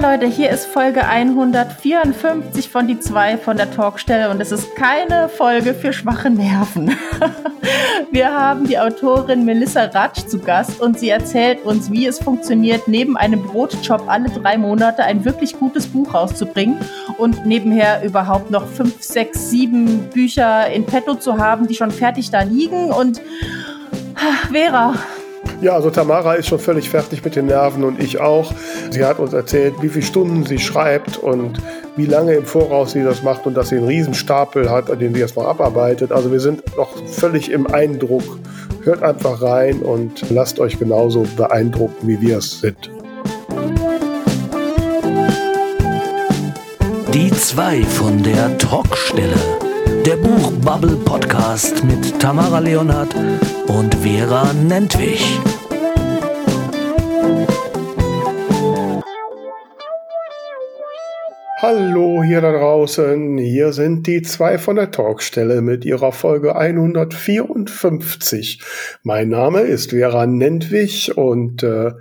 Leute, hier ist Folge 154 von die zwei von der Talkstelle und es ist keine Folge für schwache Nerven. Wir haben die Autorin Melissa Ratsch zu Gast und sie erzählt uns, wie es funktioniert, neben einem Brotjob alle drei Monate ein wirklich gutes Buch rauszubringen und nebenher überhaupt noch fünf, sechs, sieben Bücher in petto zu haben, die schon fertig da liegen und Vera, ja, also Tamara ist schon völlig fertig mit den Nerven und ich auch. Sie hat uns erzählt, wie viele Stunden sie schreibt und wie lange im Voraus sie das macht und dass sie einen Riesenstapel hat, an dem sie noch abarbeitet. Also wir sind noch völlig im Eindruck. Hört einfach rein und lasst euch genauso beeindrucken, wie wir es sind. Die zwei von der Talkstelle. Der Buchbubble Podcast mit Tamara Leonhardt und Vera Nentwich. Hallo hier da draußen, hier sind die zwei von der Talkstelle mit ihrer Folge 154. Mein Name ist Vera Nentwich und äh,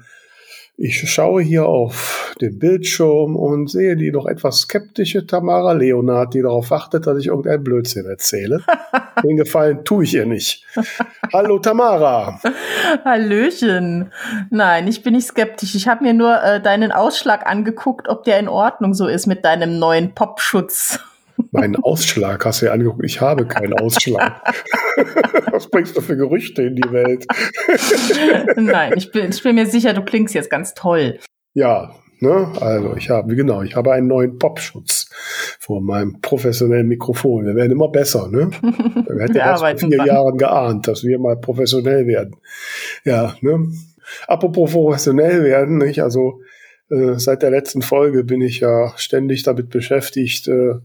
ich schaue hier auf den Bildschirm und sehe die noch etwas skeptische Tamara Leonard, die darauf wartet, dass ich irgendeinen Blödsinn erzähle. Den Gefallen tue ich ihr nicht. Hallo Tamara. Hallöchen. Nein, ich bin nicht skeptisch. Ich habe mir nur äh, deinen Ausschlag angeguckt, ob der in Ordnung so ist mit deinem neuen Popschutz. Meinen Ausschlag hast du ja angeguckt. Ich habe keinen Ausschlag. Was bringst du für Gerüchte in die Welt? Nein, ich bin, ich bin mir sicher, du klingst jetzt ganz toll. Ja, ne? Also ich habe, genau, ich habe einen neuen Popschutz vor meinem professionellen Mikrofon. Wir werden immer besser, ne? Wir hätten ja vor vier dran. Jahren geahnt, dass wir mal professionell werden. Ja, ne? Apropos professionell werden, nicht? Also äh, seit der letzten Folge bin ich ja ständig damit beschäftigt, äh,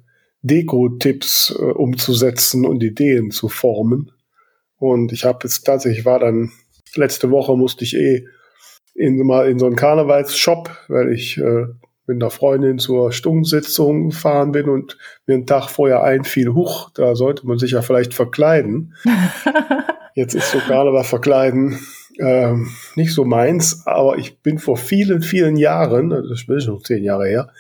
Deko-Tipps äh, umzusetzen und Ideen zu formen. Und ich habe jetzt tatsächlich war dann letzte Woche musste ich eh in, mal in so einen Karnevalsshop, weil ich äh, mit einer Freundin zur Stundensitzung gefahren bin und mir einen Tag vorher einfiel, huch, da sollte man sich ja vielleicht verkleiden. Jetzt ist so Karneval verkleiden ähm, nicht so meins, aber ich bin vor vielen, vielen Jahren, das ist schon zehn Jahre her,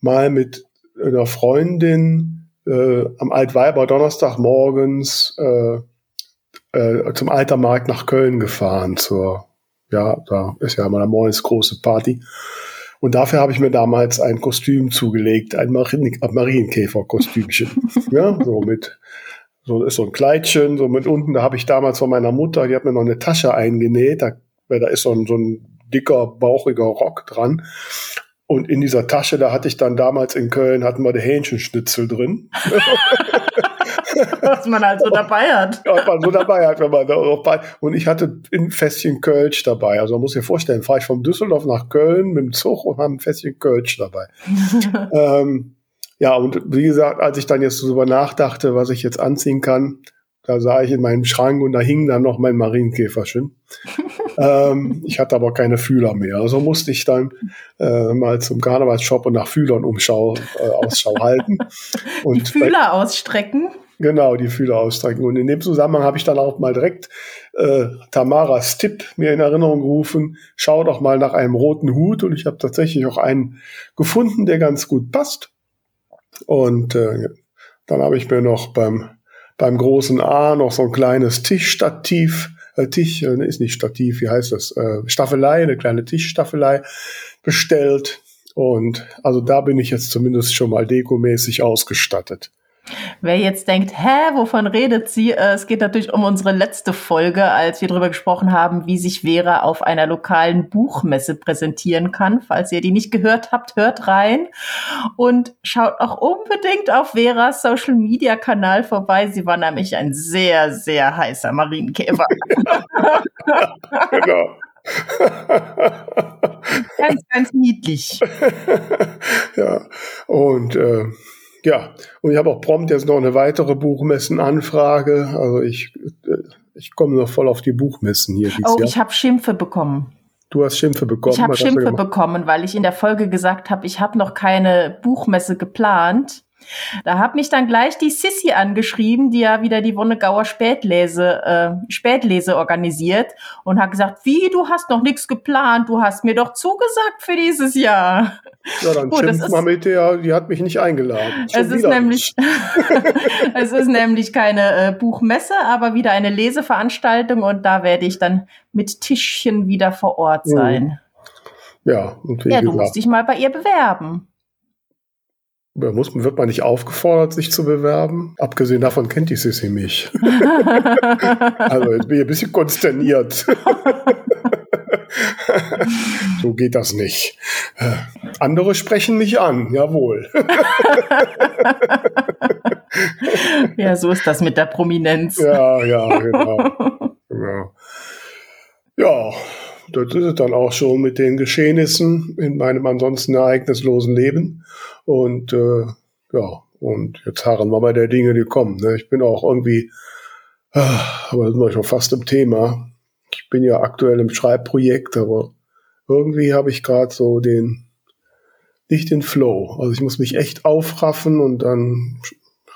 mal mit einer Freundin äh, am Altweiber Donnerstag morgens äh, äh, zum Altermarkt nach Köln gefahren zur, ja, da ist ja mal morgens große Party. Und dafür habe ich mir damals ein Kostüm zugelegt, ein Marien Marienkäfer-Kostümchen. ja, so mit, so ist so ein Kleidchen, so mit unten, da habe ich damals von meiner Mutter, die hat mir noch eine Tasche eingenäht, da, da ist so ein, so ein dicker, bauchiger Rock dran. Und in dieser Tasche, da hatte ich dann damals in Köln, hatten wir die Hähnchenschnitzel drin. Was man halt so dabei hat. Ja, was man so dabei hat, wenn man da bei. Und ich hatte ein Fässchen Kölsch dabei. Also man muss sich vorstellen, fahre ich von Düsseldorf nach Köln mit dem Zug und habe ein Fässchen Kölsch dabei. ähm, ja, und wie gesagt, als ich dann jetzt darüber nachdachte, was ich jetzt anziehen kann, da sah ich in meinem Schrank und da hing dann noch mein Marienkäferchen. ähm, ich hatte aber keine Fühler mehr. Also musste ich dann äh, mal zum Karnevalsshop und nach Fühlern Umschau, äh, Ausschau halten. Und die Fühler ausstrecken? Genau, die Fühler ausstrecken. Und in dem Zusammenhang habe ich dann auch mal direkt äh, Tamaras Tipp mir in Erinnerung gerufen. Schau doch mal nach einem roten Hut. Und ich habe tatsächlich auch einen gefunden, der ganz gut passt. Und äh, dann habe ich mir noch beim beim großen A noch so ein kleines Tischstativ, äh, Tisch, äh, ist nicht Stativ, wie heißt das? Äh, Staffelei, eine kleine Tischstaffelei bestellt. Und also da bin ich jetzt zumindest schon mal dekomäßig ausgestattet. Wer jetzt denkt, hä, wovon redet sie? Äh, es geht natürlich um unsere letzte Folge, als wir darüber gesprochen haben, wie sich Vera auf einer lokalen Buchmesse präsentieren kann. Falls ihr die nicht gehört habt, hört rein und schaut auch unbedingt auf Veras Social Media Kanal vorbei. Sie war nämlich ein sehr, sehr heißer Marienkäfer. genau. ganz, ganz niedlich. ja, und äh, ja, und ich habe auch prompt jetzt noch eine weitere Buchmessenanfrage. Also ich, äh, ich komme noch voll auf die Buchmessen hier. Oh, Jahr. ich habe Schimpfe bekommen. Du hast Schimpfe bekommen. Ich habe Schimpfe bekommen, weil ich in der Folge gesagt habe, ich habe noch keine Buchmesse geplant. Da hat mich dann gleich die Sissy angeschrieben, die ja wieder die Wonnegauer Spätlese, äh, Spätlese organisiert und hat gesagt, wie, du hast noch nichts geplant, du hast mir doch zugesagt für dieses Jahr. Ja, dann Gut, schimpf mal mit der, die hat mich nicht eingeladen. es ist nämlich, es ist nämlich keine äh, Buchmesse, aber wieder eine Leseveranstaltung und da werde ich dann mit Tischchen wieder vor Ort mhm. sein. Ja, und wie ja, du musst dich mal bei ihr bewerben. Muss, wird man nicht aufgefordert, sich zu bewerben? Abgesehen davon kennt die Sissy mich. also jetzt bin ich ein bisschen konsterniert. so geht das nicht. Andere sprechen mich an, jawohl. ja, so ist das mit der Prominenz. Ja, ja, genau. genau. Ja, das ist es dann auch schon mit den Geschehnissen in meinem ansonsten ereignislosen Leben. Und äh, ja, und jetzt harren wir bei der Dinge, die kommen. Ne? Ich bin auch irgendwie, ah, aber sind wir schon fast im Thema. Ich bin ja aktuell im Schreibprojekt, aber irgendwie habe ich gerade so den, nicht den Flow. Also ich muss mich echt aufraffen und dann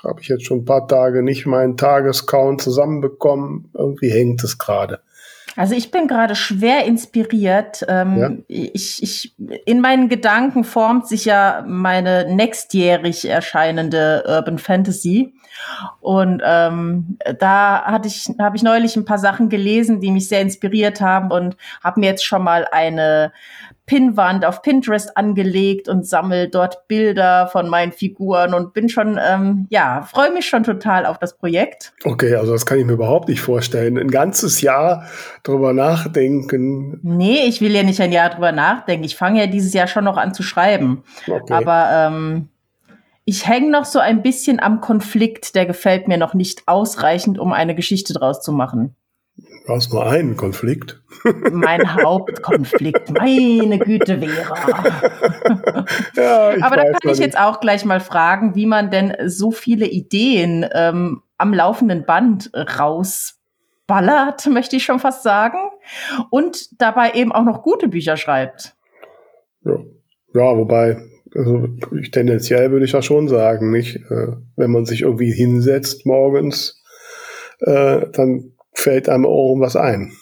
habe ich jetzt schon ein paar Tage nicht meinen Tagescount zusammenbekommen. Irgendwie hängt es gerade. Also ich bin gerade schwer inspiriert. Ähm, ja. ich, ich, in meinen Gedanken formt sich ja meine nächstjährig erscheinende Urban Fantasy. Und ähm, da hatte ich, habe ich neulich ein paar Sachen gelesen, die mich sehr inspiriert haben und habe mir jetzt schon mal eine Pinnwand auf Pinterest angelegt und sammle dort Bilder von meinen Figuren und bin schon, ähm, ja, freue mich schon total auf das Projekt. Okay, also das kann ich mir überhaupt nicht vorstellen. Ein ganzes Jahr drüber nachdenken. Nee, ich will ja nicht ein Jahr drüber nachdenken. Ich fange ja dieses Jahr schon noch an zu schreiben. Okay. Aber ähm, ich hänge noch so ein bisschen am Konflikt, der gefällt mir noch nicht ausreichend, um eine Geschichte draus zu machen. Du hast nur einen Konflikt. Mein Hauptkonflikt, meine Güte, Vera. ja, Aber da kann ich jetzt auch gleich mal fragen, wie man denn so viele Ideen ähm, am laufenden Band rausballert, möchte ich schon fast sagen. Und dabei eben auch noch gute Bücher schreibt. Ja, ja wobei, also ich, tendenziell würde ich ja schon sagen, nicht? Äh, wenn man sich irgendwie hinsetzt morgens, äh, dann fällt einem auch was ein.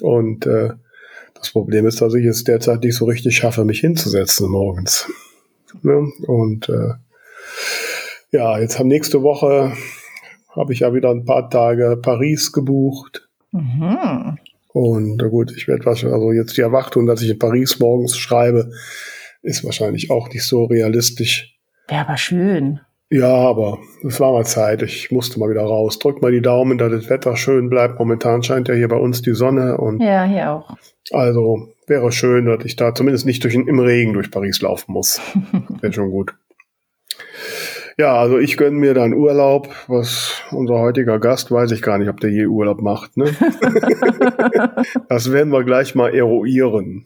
Und äh, das Problem ist, dass ich es derzeit nicht so richtig schaffe, mich hinzusetzen morgens. Ne? Und äh, ja, jetzt haben nächste Woche habe ich ja wieder ein paar Tage Paris gebucht. Mhm. Und na gut, ich werde wahrscheinlich, also jetzt die Erwartung, dass ich in Paris morgens schreibe, ist wahrscheinlich auch nicht so realistisch. Wäre aber schön. Ja, aber es war mal Zeit. Ich musste mal wieder raus. Drück mal die Daumen, dass das Wetter schön bleibt. Momentan scheint ja hier bei uns die Sonne und. Ja, hier auch. Also wäre schön, dass ich da zumindest nicht durch, im Regen durch Paris laufen muss. wäre schon gut. Ja, also ich gönne mir dann Urlaub. Was unser heutiger Gast weiß ich gar nicht, ob der je Urlaub macht. Ne? das werden wir gleich mal eruieren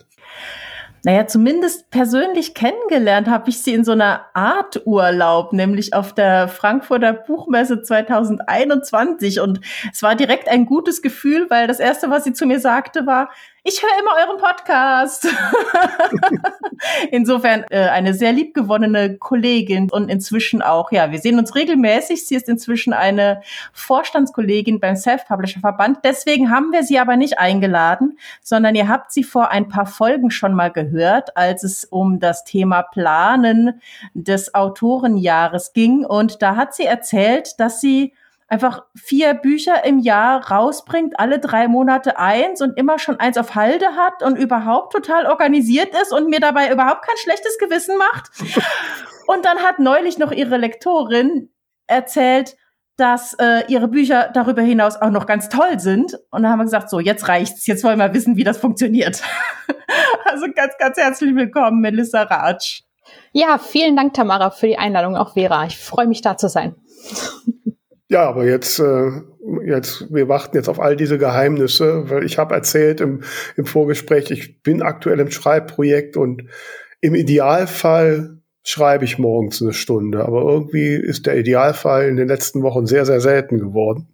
naja, zumindest persönlich kennengelernt habe ich sie in so einer Art Urlaub, nämlich auf der Frankfurter Buchmesse 2021. Und es war direkt ein gutes Gefühl, weil das Erste, was sie zu mir sagte, war, ich höre immer euren Podcast. Insofern äh, eine sehr liebgewonnene Kollegin und inzwischen auch, ja, wir sehen uns regelmäßig. Sie ist inzwischen eine Vorstandskollegin beim Self-Publisher-Verband. Deswegen haben wir sie aber nicht eingeladen, sondern ihr habt sie vor ein paar Folgen schon mal gehört, als es um das Thema Planen des Autorenjahres ging. Und da hat sie erzählt, dass sie einfach vier Bücher im Jahr rausbringt, alle drei Monate eins und immer schon eins auf Halde hat und überhaupt total organisiert ist und mir dabei überhaupt kein schlechtes Gewissen macht. Und dann hat neulich noch ihre Lektorin erzählt, dass äh, ihre Bücher darüber hinaus auch noch ganz toll sind. Und dann haben wir gesagt, so, jetzt reicht's. Jetzt wollen wir wissen, wie das funktioniert. also ganz, ganz herzlich willkommen, Melissa Ratsch. Ja, vielen Dank, Tamara, für die Einladung, auch Vera. Ich freue mich, da zu sein. Ja, aber jetzt, äh, jetzt, wir warten jetzt auf all diese Geheimnisse, weil ich habe erzählt im, im Vorgespräch, ich bin aktuell im Schreibprojekt und im Idealfall schreibe ich morgens eine Stunde, aber irgendwie ist der Idealfall in den letzten Wochen sehr, sehr selten geworden.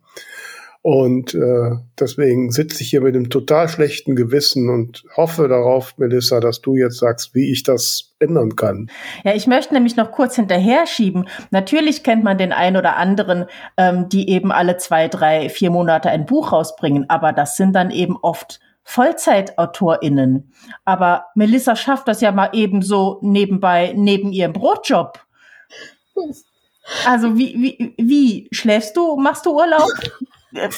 Und äh, deswegen sitze ich hier mit einem total schlechten Gewissen und hoffe darauf, Melissa, dass du jetzt sagst, wie ich das ändern kann. Ja, ich möchte nämlich noch kurz hinterher schieben. Natürlich kennt man den einen oder anderen, ähm, die eben alle zwei, drei, vier Monate ein Buch rausbringen, aber das sind dann eben oft VollzeitautorInnen. Aber Melissa schafft das ja mal eben so nebenbei, neben ihrem Brotjob. Also wie, wie, wie schläfst du? Machst du Urlaub? Äh,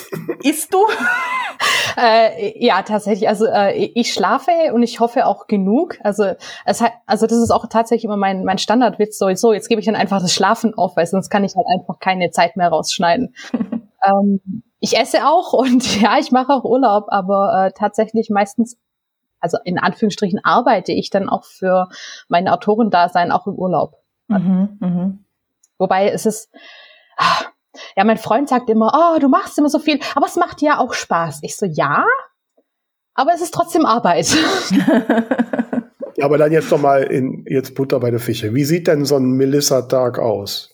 isst du? äh, ja, tatsächlich. Also äh, ich schlafe und ich hoffe auch genug. Also es hat, also das ist auch tatsächlich immer mein mein Standardwitz. So, so jetzt gebe ich dann einfach das Schlafen auf, weil sonst kann ich halt einfach keine Zeit mehr rausschneiden. ähm, ich esse auch und ja, ich mache auch Urlaub, aber äh, tatsächlich meistens, also in Anführungsstrichen arbeite ich dann auch für mein Autorendasein auch im Urlaub. Mhm, mh. Wobei es ist, ah, ja, mein Freund sagt immer, oh, du machst immer so viel, aber es macht ja auch Spaß. Ich so, ja, aber es ist trotzdem Arbeit. ja, aber dann jetzt noch mal in jetzt Butter bei der Fische. Wie sieht denn so ein Melissa-Tag aus?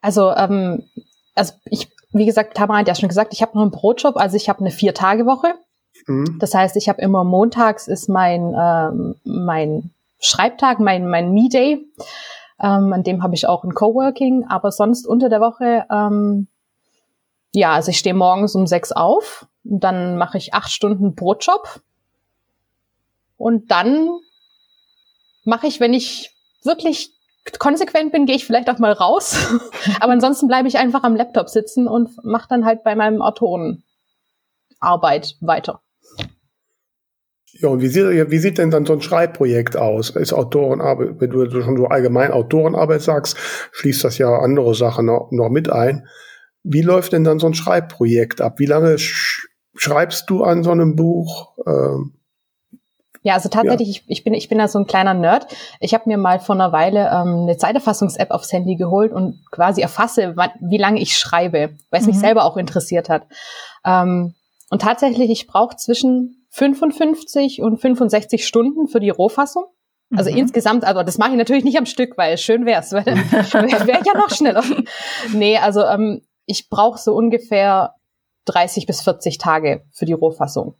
Also, ähm, also ich, wie gesagt, Tamara hat ja schon gesagt, ich habe noch einen Brotjob, also ich habe eine Vier-Tage-Woche. Mhm. Das heißt, ich habe immer montags ist mein ähm, mein Schreibtag, mein mein Me-Day. Ähm, an dem habe ich auch ein Coworking, aber sonst unter der Woche, ähm, ja, also ich stehe morgens um sechs auf und dann mache ich acht Stunden Brotjob. Und dann mache ich, wenn ich wirklich konsequent bin, gehe ich vielleicht auch mal raus. aber ansonsten bleibe ich einfach am Laptop sitzen und mache dann halt bei meinem Autorenarbeit weiter. Ja, und wie sieht, wie sieht denn dann so ein Schreibprojekt aus? Ist Autorenarbeit, wenn du schon so allgemein Autorenarbeit sagst, schließt das ja andere Sachen noch, mit ein. Wie läuft denn dann so ein Schreibprojekt ab? Wie lange sch schreibst du an so einem Buch? Ähm, ja, also tatsächlich, ja. Ich, ich, bin ich bin da so ein kleiner Nerd. Ich habe mir mal vor einer Weile ähm, eine Zeiterfassungs-App aufs Handy geholt und quasi erfasse, wann, wie lange ich schreibe, weil es mhm. mich selber auch interessiert hat. Ähm, und tatsächlich, ich brauche zwischen 55 und 65 Stunden für die Rohfassung. Also mhm. insgesamt, also das mache ich natürlich nicht am Stück, weil schön wär's, weil wäre wär ja noch schneller. Nee, also ähm, ich brauche so ungefähr 30 bis 40 Tage für die Rohfassung.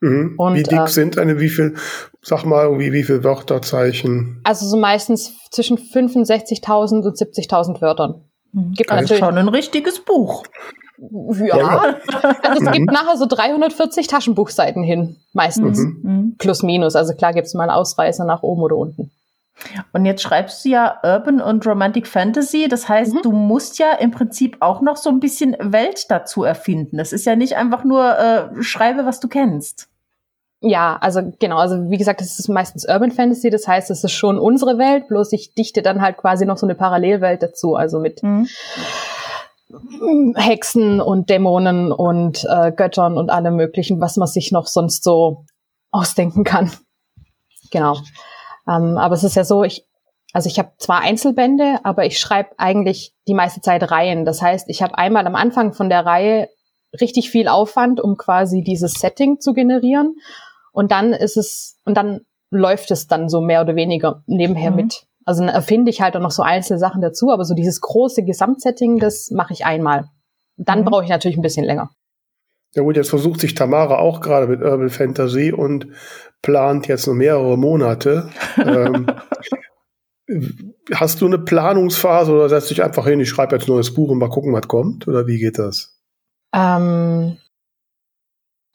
Mhm. Und, wie dick äh, sind eine, wie viel, sag mal, irgendwie, wie viel Wörterzeichen? Also so meistens zwischen 65.000 und 70.000 Wörtern. Mhm. Gibt das ist schon ein richtiges Buch. Ja. ja. Also es gibt mhm. nachher so 340 Taschenbuchseiten hin, meistens. Mhm. mhm. Plus, minus. Also klar gibt es mal einen Ausreißer nach oben oder unten. Und jetzt schreibst du ja Urban und Romantic Fantasy. Das heißt, mhm. du musst ja im Prinzip auch noch so ein bisschen Welt dazu erfinden. Das ist ja nicht einfach nur äh, schreibe, was du kennst. Ja, also genau, also wie gesagt, es ist meistens Urban Fantasy, das heißt, es ist schon unsere Welt, bloß ich dichte dann halt quasi noch so eine Parallelwelt dazu, also mit mhm. Hexen und Dämonen und äh, Göttern und allem möglichen, was man sich noch sonst so ausdenken kann. Genau. Ähm, aber es ist ja so, ich, also ich habe zwar Einzelbände, aber ich schreibe eigentlich die meiste Zeit Reihen. Das heißt, ich habe einmal am Anfang von der Reihe richtig viel Aufwand, um quasi dieses Setting zu generieren. Und dann ist es, und dann läuft es dann so mehr oder weniger nebenher mhm. mit. Also dann erfinde ich halt auch noch so einzelne Sachen dazu, aber so dieses große Gesamtsetting, das mache ich einmal. Dann mhm. brauche ich natürlich ein bisschen länger. Ja gut, jetzt versucht sich Tamara auch gerade mit Urban Fantasy und plant jetzt noch mehrere Monate. ähm, hast du eine Planungsphase oder setzt dich einfach hin, ich schreibe jetzt ein neues Buch und mal gucken, was kommt? Oder wie geht das? Ähm,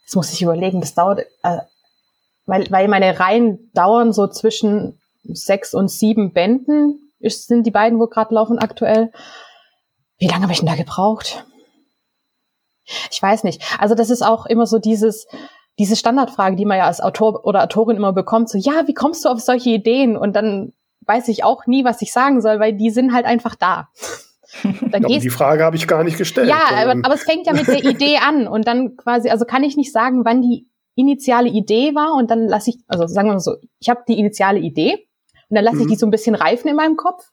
das muss ich überlegen, das dauert, äh, weil, weil meine Reihen dauern so zwischen sechs und sieben Bänden ist, sind die beiden, wo gerade laufen aktuell. Wie lange habe ich denn da gebraucht? Ich weiß nicht. Also das ist auch immer so dieses, diese Standardfrage, die man ja als Autor oder Autorin immer bekommt, so, ja, wie kommst du auf solche Ideen? Und dann weiß ich auch nie, was ich sagen soll, weil die sind halt einfach da. Da ja, die Frage habe ich gar nicht gestellt. Ja, aber, aber es fängt ja mit der Idee an und dann quasi, also kann ich nicht sagen, wann die initiale Idee war und dann lasse ich, also sagen wir mal so, ich habe die initiale Idee und dann lasse mhm. ich die mhm. so ein bisschen reifen in meinem Kopf.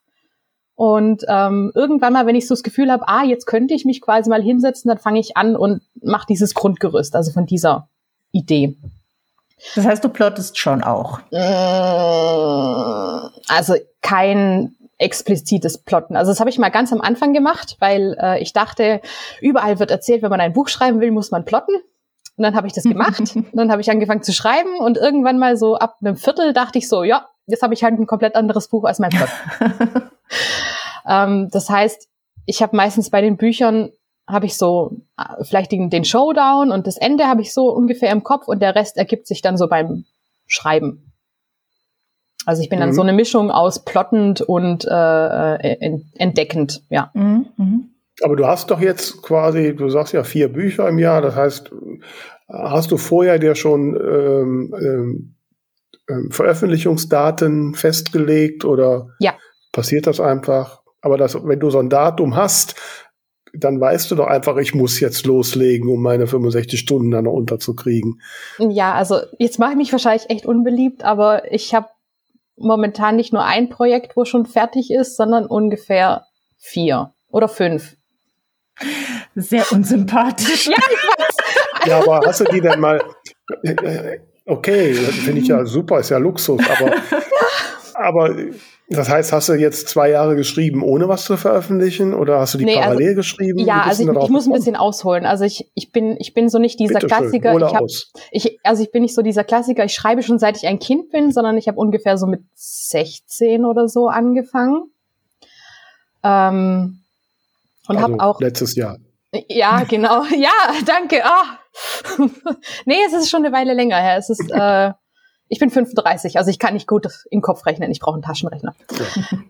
Und ähm, irgendwann mal, wenn ich so das Gefühl habe, ah, jetzt könnte ich mich quasi mal hinsetzen, dann fange ich an und mache dieses Grundgerüst, also von dieser Idee. Das heißt, du plottest schon auch. Äh, also kein, explizites Plotten. Also das habe ich mal ganz am Anfang gemacht, weil äh, ich dachte, überall wird erzählt, wenn man ein Buch schreiben will, muss man plotten. Und dann habe ich das gemacht. und dann habe ich angefangen zu schreiben und irgendwann mal so ab einem Viertel dachte ich so, ja, jetzt habe ich halt ein komplett anderes Buch als mein Plot. ähm, das heißt, ich habe meistens bei den Büchern habe ich so äh, vielleicht den, den Showdown und das Ende habe ich so ungefähr im Kopf und der Rest ergibt sich dann so beim Schreiben. Also ich bin mhm. dann so eine Mischung aus plottend und äh, äh entdeckend, ja. Mhm. Mhm. Aber du hast doch jetzt quasi, du sagst ja vier Bücher im Jahr, das heißt, hast du vorher dir schon ähm, ähm, ähm Veröffentlichungsdaten festgelegt oder ja. passiert das einfach? Aber das, wenn du so ein Datum hast, dann weißt du doch einfach, ich muss jetzt loslegen, um meine 65 Stunden dann noch unterzukriegen. Ja, also jetzt mache ich mich wahrscheinlich echt unbeliebt, aber ich habe momentan nicht nur ein Projekt, wo schon fertig ist, sondern ungefähr vier oder fünf. Sehr unsympathisch. ja, ich weiß. Ja, aber hast du die denn mal? Okay, finde ich ja super, ist ja Luxus, aber, aber das heißt, hast du jetzt zwei Jahre geschrieben, ohne was zu veröffentlichen, oder hast du die nee, also parallel also, geschrieben? Ja, also ich, ich muss ein bisschen ausholen. Also ich, ich bin, ich bin so nicht dieser Bitte Klassiker. Schön, ich hab, ich, also ich bin nicht so dieser Klassiker. Ich schreibe schon seit ich ein Kind bin, sondern ich habe ungefähr so mit 16 oder so angefangen. Ähm, und also habe auch letztes Jahr. Ja, genau. Ja, danke. Oh. nee, es ist schon eine Weile länger her. Es ist äh, ich bin 35, also ich kann nicht gut im Kopf rechnen. Ich brauche einen Taschenrechner.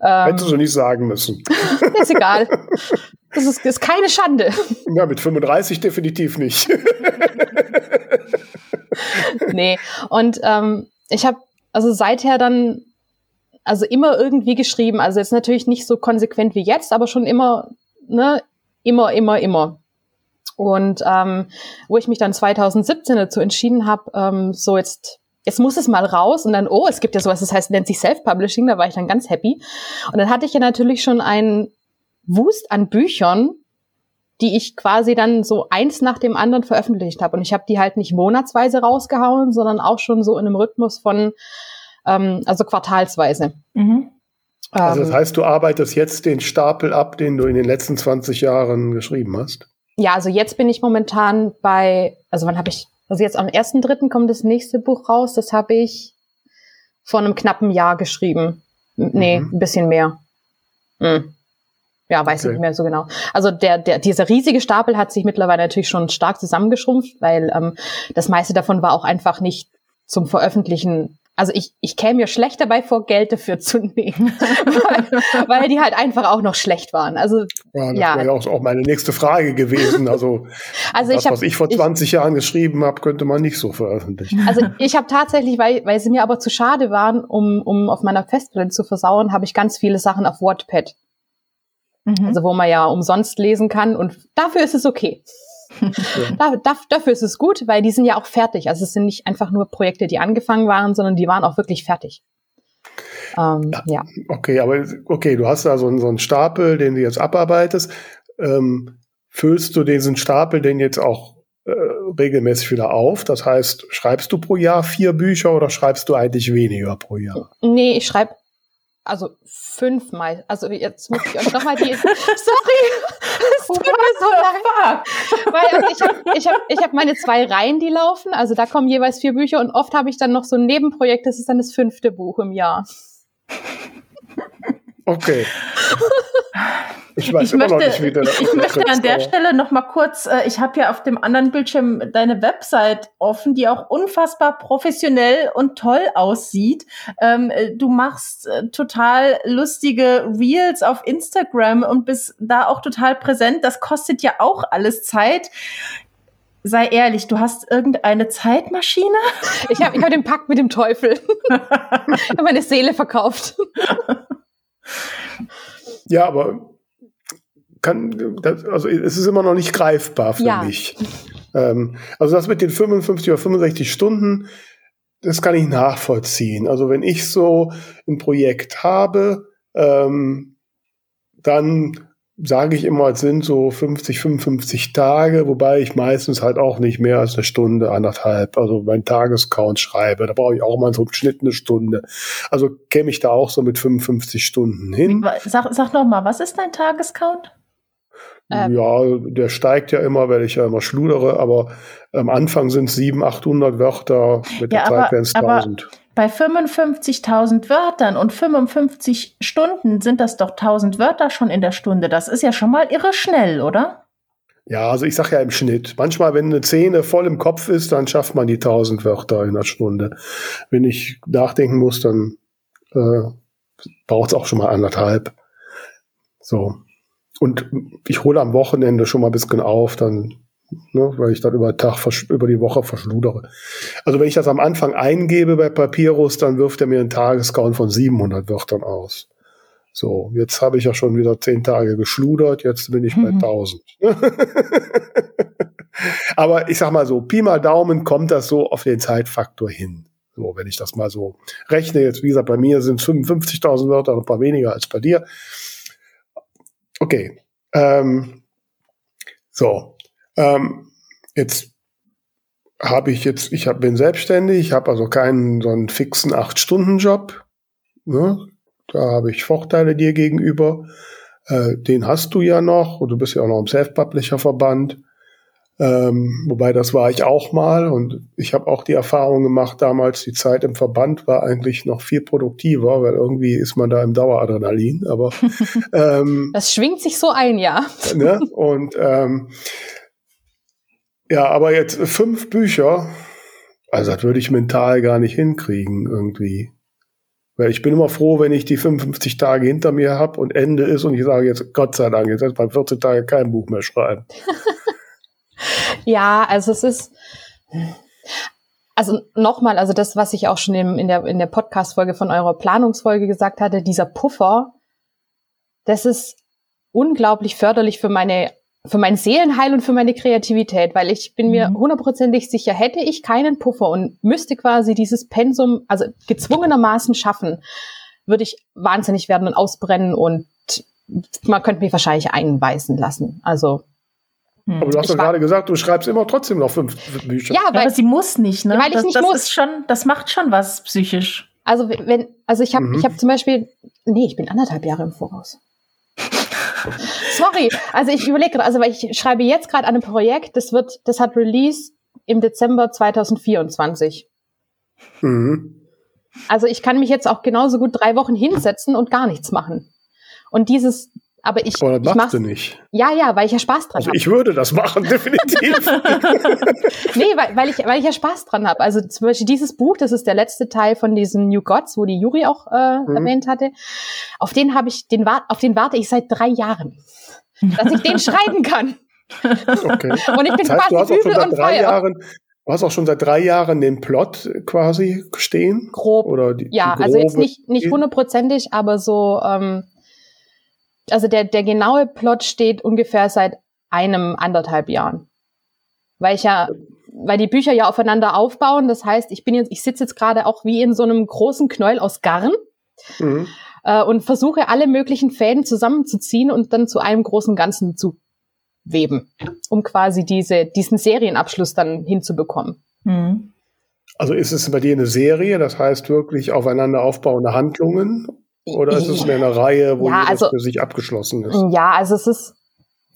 Ja. Ähm, Hättest du nicht sagen müssen. Ist egal. Das ist, ist keine Schande. Ja, mit 35 definitiv nicht. nee, und ähm, ich habe also seither dann also immer irgendwie geschrieben. Also jetzt natürlich nicht so konsequent wie jetzt, aber schon immer, ne, immer, immer, immer. Und ähm, wo ich mich dann 2017 dazu entschieden habe, ähm, so jetzt jetzt muss es mal raus und dann, oh, es gibt ja sowas, das heißt, nennt sich Self-Publishing, da war ich dann ganz happy. Und dann hatte ich ja natürlich schon einen Wust an Büchern, die ich quasi dann so eins nach dem anderen veröffentlicht habe. Und ich habe die halt nicht monatsweise rausgehauen, sondern auch schon so in einem Rhythmus von, ähm, also quartalsweise. Mhm. Also das ähm, heißt, du arbeitest jetzt den Stapel ab, den du in den letzten 20 Jahren geschrieben hast? Ja, also jetzt bin ich momentan bei, also wann habe ich also jetzt am 1.3. kommt das nächste Buch raus. Das habe ich vor einem knappen Jahr geschrieben. Nee, mhm. ein bisschen mehr. Hm. Ja, weiß okay. ich nicht mehr so genau. Also der, der, dieser riesige Stapel hat sich mittlerweile natürlich schon stark zusammengeschrumpft, weil ähm, das meiste davon war auch einfach nicht zum Veröffentlichen also ich, ich käme mir schlecht dabei vor, Geld dafür zu nehmen, weil, weil die halt einfach auch noch schlecht waren. Also ja, das ja. wäre ja auch, auch meine nächste Frage gewesen. Also, also das, ich hab, was ich vor 20 ich, Jahren geschrieben habe, könnte man nicht so veröffentlichen. Also ich habe tatsächlich, weil, weil sie mir aber zu schade waren, um, um auf meiner Festplatte zu versauen, habe ich ganz viele Sachen auf Wattpad. Mhm. Also wo man ja umsonst lesen kann und dafür ist es okay. da, da, dafür ist es gut, weil die sind ja auch fertig. Also es sind nicht einfach nur Projekte, die angefangen waren, sondern die waren auch wirklich fertig. Ähm, ja. Okay, aber okay, du hast da so, so einen Stapel, den du jetzt abarbeitest. Ähm, füllst du diesen Stapel denn jetzt auch äh, regelmäßig wieder auf? Das heißt, schreibst du pro Jahr vier Bücher oder schreibst du eigentlich weniger pro Jahr? Nee, ich schreibe also fünfmal. Also jetzt muss ich euch nochmal die. Sorry, es tut mir so leid. Weil also ich habe ich hab, ich hab meine zwei Reihen, die laufen. Also da kommen jeweils vier Bücher und oft habe ich dann noch so ein Nebenprojekt. Das ist dann das fünfte Buch im Jahr. Okay. Ich weiß ich immer möchte, noch nicht, wie der Ich, möchte an der Stelle noch mal kurz, äh, ich habe ja auf dem anderen Bildschirm deine Website offen, die auch unfassbar professionell und toll aussieht. Ähm, äh, du machst äh, total lustige Reels auf Instagram und bist da auch total präsent. Das kostet ja auch alles Zeit sei ehrlich, du hast irgendeine Zeitmaschine? Ich habe ich hab den Pakt mit dem Teufel. ich habe meine Seele verkauft. Ja, aber kann, das, also es ist immer noch nicht greifbar für ja. mich. Ähm, also das mit den 55 oder 65 Stunden, das kann ich nachvollziehen. Also wenn ich so ein Projekt habe, ähm, dann sage ich immer, es sind so 50, 55 Tage, wobei ich meistens halt auch nicht mehr als eine Stunde, anderthalb, also meinen Tagescount schreibe. Da brauche ich auch mal so im Schnitt eine Stunde. Also käme ich da auch so mit 55 Stunden hin. Sag, sag noch mal, was ist dein Tagescount? Ähm. Ja, der steigt ja immer, weil ich ja immer schludere, aber am Anfang sind es 700, 800 Wörter, mit der ja, Zeit werden es 1000. Bei 55.000 Wörtern und 55 Stunden sind das doch 1000 Wörter schon in der Stunde. Das ist ja schon mal irre schnell, oder? Ja, also ich sage ja im Schnitt. Manchmal, wenn eine Szene voll im Kopf ist, dann schafft man die 1000 Wörter in einer Stunde. Wenn ich nachdenken muss, dann äh, braucht es auch schon mal anderthalb. So. Und ich hole am Wochenende schon mal ein bisschen auf, dann ne, weil ich dann über, Tag, über die Woche verschludere. Also wenn ich das am Anfang eingebe bei Papyrus, dann wirft er mir einen Tagescount von 700 Wörtern aus. So, jetzt habe ich ja schon wieder zehn Tage geschludert, jetzt bin ich mhm. bei 1000. Aber ich sag mal so, Pi mal Daumen kommt das so auf den Zeitfaktor hin. So, wenn ich das mal so rechne, jetzt wie gesagt, bei mir sind es 55.000 Wörter, ein paar weniger als bei dir. Okay. Ähm, so, ähm, jetzt habe ich jetzt, ich hab, bin selbstständig, ich habe also keinen so einen fixen Acht-Stunden-Job. Ne? Da habe ich Vorteile dir gegenüber. Äh, den hast du ja noch und du bist ja auch noch im Self-Publisher-Verband. Ähm, wobei das war ich auch mal und ich habe auch die Erfahrung gemacht, damals die Zeit im Verband war eigentlich noch viel produktiver, weil irgendwie ist man da im Daueradrenalin. Aber ähm, das schwingt sich so ein, ja. Ne? Und ähm, ja, aber jetzt fünf Bücher, also das würde ich mental gar nicht hinkriegen irgendwie. Weil ich bin immer froh, wenn ich die 55 Tage hinter mir habe und Ende ist und ich sage jetzt, Gott sei Dank, jetzt ist beim 14 Tage kein Buch mehr schreiben. ja, also es ist, also nochmal, also das, was ich auch schon in, in der, in der Podcast-Folge von eurer Planungsfolge gesagt hatte, dieser Puffer, das ist unglaublich förderlich für meine für mein Seelenheil und für meine Kreativität, weil ich bin mir mhm. hundertprozentig sicher, hätte ich keinen Puffer und müsste quasi dieses Pensum, also gezwungenermaßen schaffen, würde ich wahnsinnig werden und ausbrennen und man könnte mich wahrscheinlich einbeißen lassen. Also hm. aber du hast doch gerade gesagt, du schreibst immer trotzdem noch fünf Bücher. Ja, weil, aber sie muss nicht, ne? Weil ich das, nicht das muss. Ist schon, das macht schon was psychisch. Also wenn, also ich habe, mhm. ich habe zum Beispiel, nee, ich bin anderthalb Jahre im Voraus. Sorry, also ich überlege gerade, also weil ich schreibe jetzt gerade an einem Projekt, das wird, das hat Release im Dezember 2024. Mhm. Also ich kann mich jetzt auch genauso gut drei Wochen hinsetzen und gar nichts machen. Und dieses, aber ich. Aber das machst du nicht. Ja, ja, weil ich ja Spaß dran also habe. Ich würde das machen, definitiv. nee, weil, weil, ich, weil ich ja Spaß dran habe. Also zum Beispiel dieses Buch, das ist der letzte Teil von diesen New Gods, wo die Juri auch äh, mhm. erwähnt hatte. Auf den habe ich, den auf den warte ich seit drei Jahren dass ich den schreiben kann. Okay. Und ich bin das heißt, quasi du hast auch schon seit drei Jahren, Du hast auch schon seit drei Jahren den Plot quasi stehen? Grob. Oder die, ja, die also jetzt nicht, nicht hundertprozentig, aber so, ähm, also der, der genaue Plot steht ungefähr seit einem anderthalb Jahren. Weil ich ja, weil die Bücher ja aufeinander aufbauen. Das heißt, ich bin jetzt, ich sitze jetzt gerade auch wie in so einem großen Knäuel aus Garn. Mhm äh, und versuche alle möglichen Fäden zusammenzuziehen und dann zu einem großen Ganzen zu weben, um quasi diese, diesen Serienabschluss dann hinzubekommen. Mhm. Also ist es bei dir eine Serie, das heißt wirklich aufeinander aufbauende Handlungen? Oder ist es mehr eine Reihe, wo ja, also, für sich abgeschlossen ist? Ja, also es ist,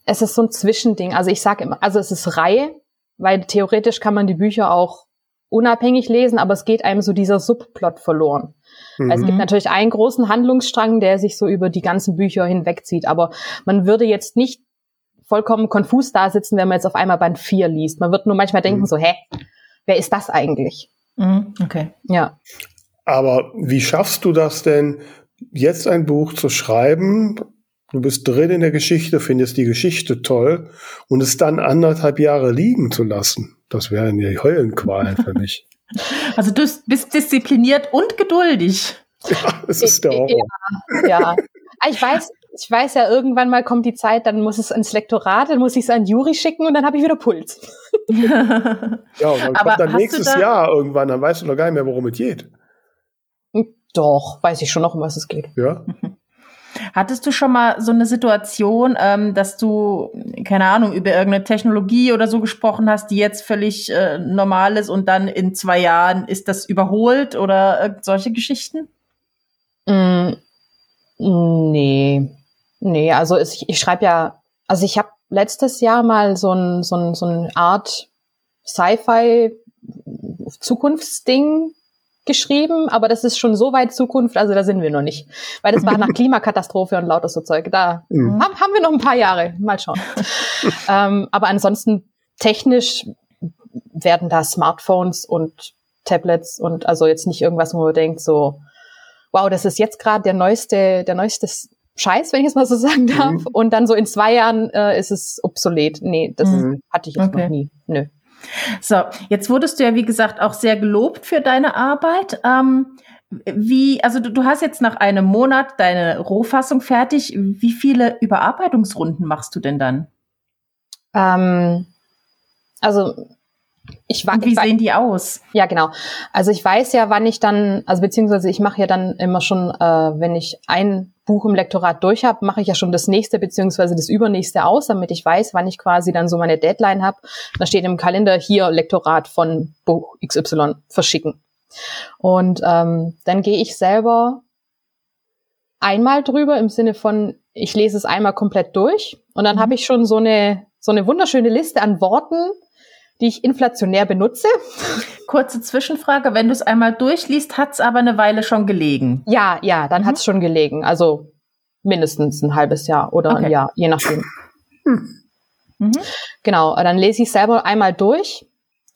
es ist so ein Zwischending. Also ich sage immer, also es ist Reihe, weil theoretisch kann man die Bücher auch unabhängig lesen, aber es geht einem so dieser Subplot verloren. Mhm. Also es gibt mhm. natürlich einen großen Handlungsstrang, der sich so über die ganzen Bücher hinwegzieht, aber man würde jetzt nicht vollkommen konfus da sitzen, wenn man jetzt auf einmal Band 4 liest. Man wird nur manchmal denken mhm. so, hä, wer ist das eigentlich? Mhm. Okay. Ja. Aber wie schaffst du das denn, jetzt ein Buch zu schreiben? Du bist drin in der Geschichte, findest die Geschichte toll und es dann anderthalb Jahre liegen zu lassen. Das wären ja Heulenqualen für mich. Also du bist diszipliniert und geduldig. Ja, das ist der Horror. Ja, ja. Ah, ich weiß, ich weiß ja, irgendwann mal kommt die Zeit, dann muss es ins Lektorat, dann muss ich es an Juri schicken und dann habe ich wieder Puls. ja, und dann Aber kommt dann nächstes da Jahr irgendwann, dann weißt du noch gar nicht mehr, worum es geht. Doch, weiß ich schon noch, um was es geht. Ja. Hattest du schon mal so eine Situation, ähm, dass du, keine Ahnung, über irgendeine Technologie oder so gesprochen hast, die jetzt völlig äh, normal ist und dann in zwei Jahren ist das überholt oder solche Geschichten? Mm, nee. Nee, also ich, ich schreibe ja, also ich habe letztes Jahr mal so ein, so ein, so eine Art Sci-Fi Zukunftsding geschrieben, aber das ist schon so weit Zukunft, also da sind wir noch nicht. Weil das war nach Klimakatastrophe und lauter so Zeug. Da mhm. haben, haben wir noch ein paar Jahre, mal schauen. ähm, aber ansonsten technisch werden da Smartphones und Tablets und also jetzt nicht irgendwas, wo man denkt so, wow, das ist jetzt gerade der neueste, der neueste Scheiß, wenn ich es mal so sagen darf. Mhm. Und dann so in zwei Jahren äh, ist es obsolet. Nee, das mhm. hatte ich jetzt okay. noch nie. Nö. So, jetzt wurdest du ja, wie gesagt, auch sehr gelobt für deine Arbeit. Ähm, wie, also du, du, hast jetzt nach einem Monat deine Rohfassung fertig. Wie viele Überarbeitungsrunden machst du denn dann? Ähm, also ich war. Wie sehen die aus? Ja, genau. Also ich weiß ja, wann ich dann, also beziehungsweise ich mache ja dann immer schon, äh, wenn ich ein Buch im Lektorat durch habe, mache ich ja schon das nächste beziehungsweise das übernächste aus, damit ich weiß, wann ich quasi dann so meine Deadline habe. Da steht im Kalender hier Lektorat von Buch XY verschicken. Und ähm, dann gehe ich selber einmal drüber im Sinne von, ich lese es einmal komplett durch und dann mhm. habe ich schon so eine so eine wunderschöne Liste an Worten, die ich inflationär benutze. Kurze Zwischenfrage, wenn du es einmal durchliest, hat es aber eine Weile schon gelegen. Ja, ja, dann mhm. hat es schon gelegen. Also mindestens ein halbes Jahr oder okay. ein Jahr, je nachdem. Hm. Mhm. Genau, dann lese ich selber einmal durch,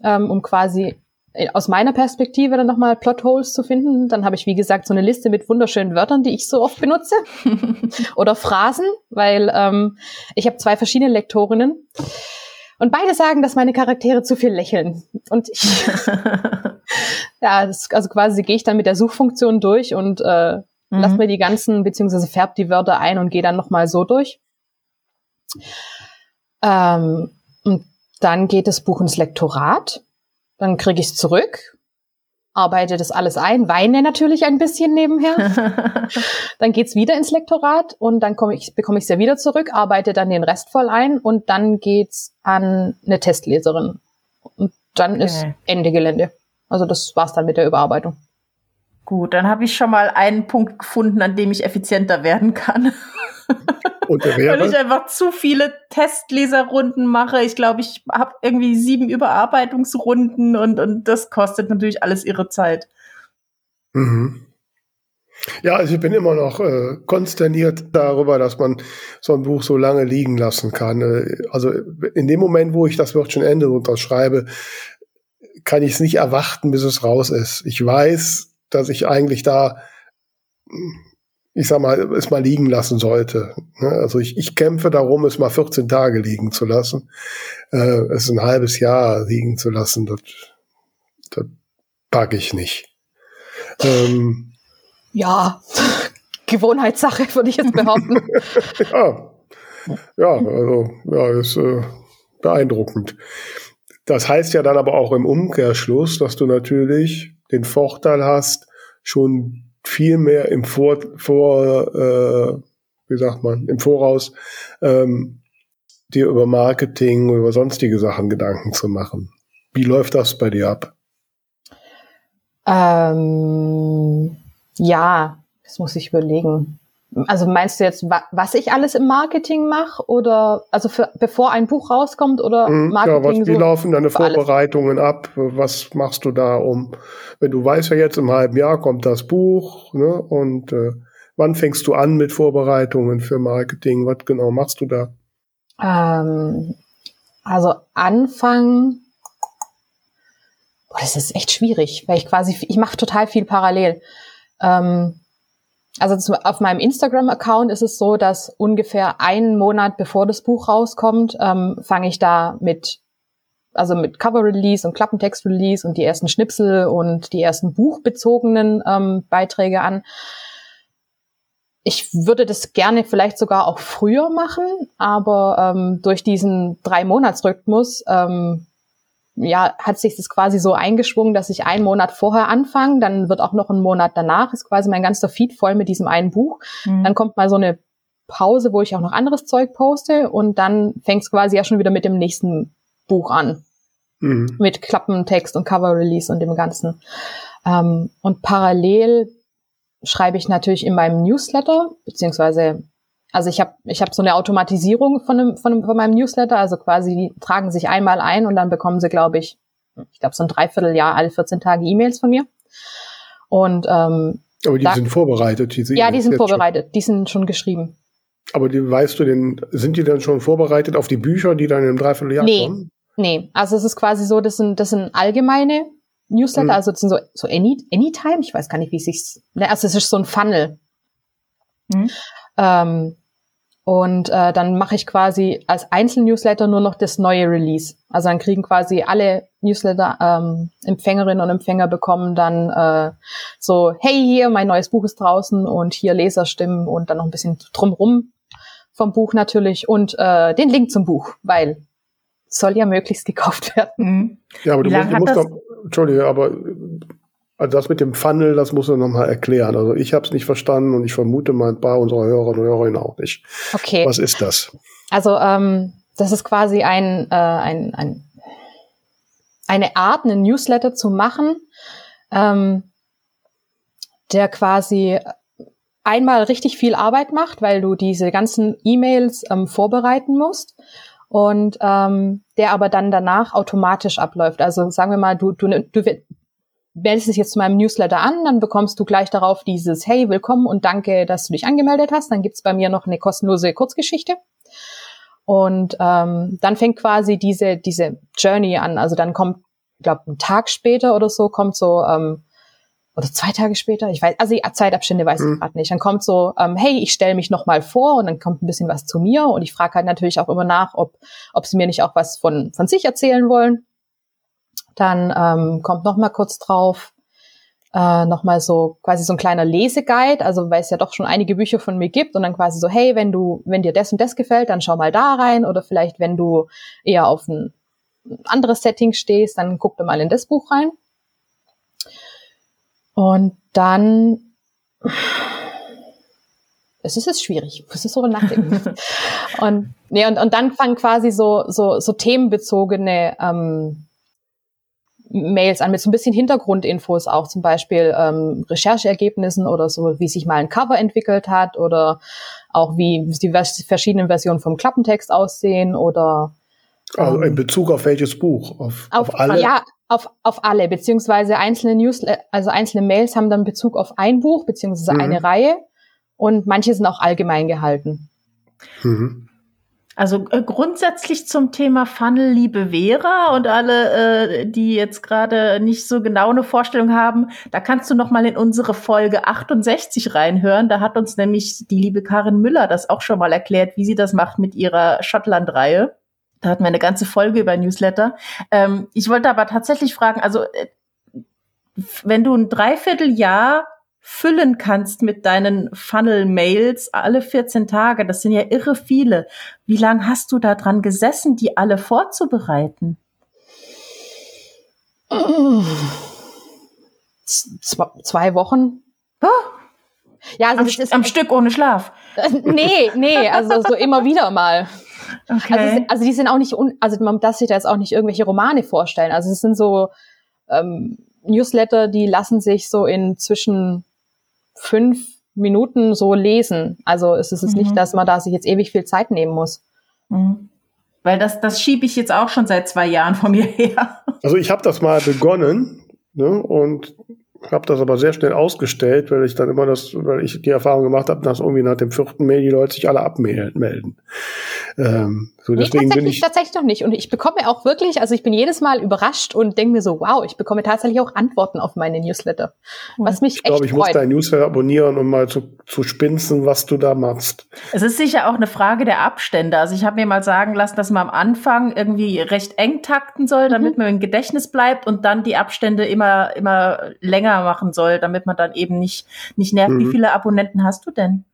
ähm, um quasi äh, aus meiner Perspektive dann nochmal Plotholes zu finden. Dann habe ich, wie gesagt, so eine Liste mit wunderschönen Wörtern, die ich so oft benutze. Oder Phrasen, weil ähm, ich habe zwei verschiedene Lektorinnen. Und beide sagen, dass meine Charaktere zu viel lächeln. Und ich, ja, das, also quasi gehe ich dann mit der Suchfunktion durch und äh, mhm. lass mir die ganzen, beziehungsweise färb die Wörter ein und gehe dann nochmal so durch. Ähm, und dann geht das Buch ins Lektorat. Dann kriege ich es zurück arbeite das alles ein, weine natürlich ein bisschen nebenher. dann geht's wieder ins Lektorat und dann komme ich, bekomme ich es ja wieder zurück, arbeite dann den Rest voll ein und dann geht's an eine Testleserin. Und dann okay. ist Ende Gelände. Also das war's dann mit der Überarbeitung. Gut, dann habe ich schon mal einen Punkt gefunden, an dem ich effizienter werden kann. Weil ich einfach zu viele Testleserrunden mache. Ich glaube, ich habe irgendwie sieben Überarbeitungsrunden und, und das kostet natürlich alles ihre Zeit. Mhm. Ja, also ich bin immer noch äh, konsterniert darüber, dass man so ein Buch so lange liegen lassen kann. Äh, also in dem Moment, wo ich das Wörtchen Ende unterschreibe, kann ich es nicht erwarten, bis es raus ist. Ich weiß, dass ich eigentlich da ich sag mal, es mal liegen lassen sollte. Ne? Also ich, ich kämpfe darum, es mal 14 Tage liegen zu lassen. Äh, es ein halbes Jahr liegen zu lassen, das, das packe ich nicht. Ähm, ja, Gewohnheitssache, würde ich jetzt behaupten. ja. ja, also ja, ist äh, beeindruckend. Das heißt ja dann aber auch im Umkehrschluss, dass du natürlich den Vorteil hast, schon viel mehr im Vor, vor äh, wie sagt man, im Voraus ähm, dir über Marketing, über sonstige Sachen Gedanken zu machen. Wie läuft das bei dir ab? Ähm, ja, das muss ich überlegen. Also meinst du jetzt, was ich alles im Marketing mache oder also für, bevor ein Buch rauskommt oder Marketing? Ja, was, wie so laufen deine Vorbereitungen alles? ab? Was machst du da um? Wenn du weißt ja jetzt im halben Jahr kommt das Buch, ne? Und äh, wann fängst du an mit Vorbereitungen für Marketing? Was genau machst du da? Ähm, also Anfang, boah, das ist echt schwierig, weil ich quasi ich mache total viel parallel. Ähm, also auf meinem Instagram-Account ist es so, dass ungefähr einen Monat bevor das Buch rauskommt, ähm, fange ich da mit, also mit Cover-Release und Klappentext-Release und die ersten Schnipsel und die ersten buchbezogenen ähm, Beiträge an. Ich würde das gerne vielleicht sogar auch früher machen, aber ähm, durch diesen drei Monats Rhythmus ähm, ja, hat sich das quasi so eingeschwungen, dass ich einen Monat vorher anfange, dann wird auch noch ein Monat danach, ist quasi mein ganzer Feed voll mit diesem einen Buch. Mhm. Dann kommt mal so eine Pause, wo ich auch noch anderes Zeug poste und dann fängt es quasi ja schon wieder mit dem nächsten Buch an. Mhm. Mit Klappentext und Cover Release und dem Ganzen. Ähm, und parallel schreibe ich natürlich in meinem Newsletter, beziehungsweise also ich habe ich hab so eine Automatisierung von, einem, von, einem, von meinem Newsletter, also quasi die tragen sich einmal ein und dann bekommen sie, glaube ich, ich glaube so ein Dreivierteljahr alle 14 Tage E-Mails von mir. Und ähm, aber die da, sind vorbereitet. Die ja, die sind vorbereitet. Schon. Die sind schon geschrieben. Aber die, weißt du denn, sind die dann schon vorbereitet auf die Bücher, die dann im Dreivierteljahr nee, kommen? Nee, also es ist quasi so, das sind, das sind allgemeine Newsletter, mhm. also das sind so, so any, Anytime, ich weiß gar nicht, wie es sich, ne, also es ist so ein Funnel. Mhm. Ähm, und äh, dann mache ich quasi als Einzelnewsletter nur noch das neue Release. Also dann kriegen quasi alle Newsletter-Empfängerinnen ähm, und Empfänger bekommen dann äh, so, hey, hier, mein neues Buch ist draußen und hier Leserstimmen und dann noch ein bisschen drumrum vom Buch natürlich und äh, den Link zum Buch, weil soll ja möglichst gekauft werden. Mhm. Ja, aber du musst, du musst doch, Entschuldige, aber also das mit dem Funnel, das muss er nochmal erklären. Also ich habe es nicht verstanden und ich vermute mal ein paar unserer Hörerinnen und Hörer auch nicht. Okay. Was ist das? Also ähm, das ist quasi ein, äh, ein, ein, eine Art, einen Newsletter zu machen, ähm, der quasi einmal richtig viel Arbeit macht, weil du diese ganzen E-Mails ähm, vorbereiten musst und ähm, der aber dann danach automatisch abläuft. Also sagen wir mal, du, du, du, meldest dich jetzt zu meinem Newsletter an, dann bekommst du gleich darauf dieses Hey, willkommen und danke, dass du dich angemeldet hast. Dann gibt's bei mir noch eine kostenlose Kurzgeschichte. Und ähm, dann fängt quasi diese, diese Journey an. Also dann kommt, ich glaube, ein Tag später oder so, kommt so, ähm, oder zwei Tage später, ich weiß, also die Zeitabstände weiß mhm. ich gerade nicht. Dann kommt so, ähm, hey, ich stelle mich nochmal vor und dann kommt ein bisschen was zu mir und ich frage halt natürlich auch immer nach, ob, ob sie mir nicht auch was von, von sich erzählen wollen. Dann ähm, kommt noch mal kurz drauf äh, noch mal so quasi so ein kleiner Leseguide, also weil es ja doch schon einige Bücher von mir gibt und dann quasi so, hey, wenn du, wenn dir das und das gefällt, dann schau mal da rein oder vielleicht wenn du eher auf ein anderes Setting stehst, dann guck da mal in das Buch rein. Und dann es ist jetzt schwierig, es ist so nachdenken. und, nee, und, und dann fangen quasi so, so, so themenbezogene ähm, Mails an mit so ein bisschen Hintergrundinfos auch, zum Beispiel ähm, Rechercheergebnissen oder so, wie sich mal ein Cover entwickelt hat oder auch wie die verschiedenen Versionen vom Klappentext aussehen oder also in Bezug auf welches Buch? Auf, auf, auf alle? Ja, auf, auf alle, beziehungsweise einzelne Newsletter, also einzelne Mails haben dann Bezug auf ein Buch, beziehungsweise mhm. eine Reihe und manche sind auch allgemein gehalten. Mhm. Also äh, grundsätzlich zum Thema Funnel, liebe Vera und alle, äh, die jetzt gerade nicht so genau eine Vorstellung haben, da kannst du noch mal in unsere Folge 68 reinhören. Da hat uns nämlich die liebe Karin Müller das auch schon mal erklärt, wie sie das macht mit ihrer Schottland-Reihe. Da hatten wir eine ganze Folge über Newsletter. Ähm, ich wollte aber tatsächlich fragen, also äh, wenn du ein Dreivierteljahr füllen kannst mit deinen Funnel-Mails alle 14 Tage. Das sind ja irre viele. Wie lange hast du da dran gesessen, die alle vorzubereiten? zwei Wochen. Oh. Ja, also am, ist, am Stück ohne Schlaf. nee, nee, also so immer wieder mal. Okay. Also, also die sind auch nicht, un, also man darf sich da jetzt auch nicht irgendwelche Romane vorstellen. Also es sind so ähm, Newsletter, die lassen sich so in zwischen fünf Minuten so lesen. Also es ist es mhm. nicht, dass man da sich jetzt ewig viel Zeit nehmen muss. Mhm. Weil das, das schiebe ich jetzt auch schon seit zwei Jahren von mir her. Also ich habe das mal begonnen ne, und habe das aber sehr schnell ausgestellt, weil ich dann immer das, weil ich die Erfahrung gemacht habe, dass irgendwie nach dem vierten Mail die Leute sich alle abmelden. Ähm, so deswegen nee, bin ich tatsächlich noch nicht. Und ich bekomme auch wirklich, also ich bin jedes Mal überrascht und denke mir so, wow, ich bekomme tatsächlich auch Antworten auf meine Newsletter. Was mich ich glaube, ich freut. muss dein Newsletter abonnieren, um mal zu, zu spinzen, was du da machst. Es ist sicher auch eine Frage der Abstände. Also ich habe mir mal sagen lassen, dass man am Anfang irgendwie recht eng takten soll, damit mhm. man im Gedächtnis bleibt und dann die Abstände immer, immer länger machen soll, damit man dann eben nicht, nicht nervt. Mhm. Wie viele Abonnenten hast du denn?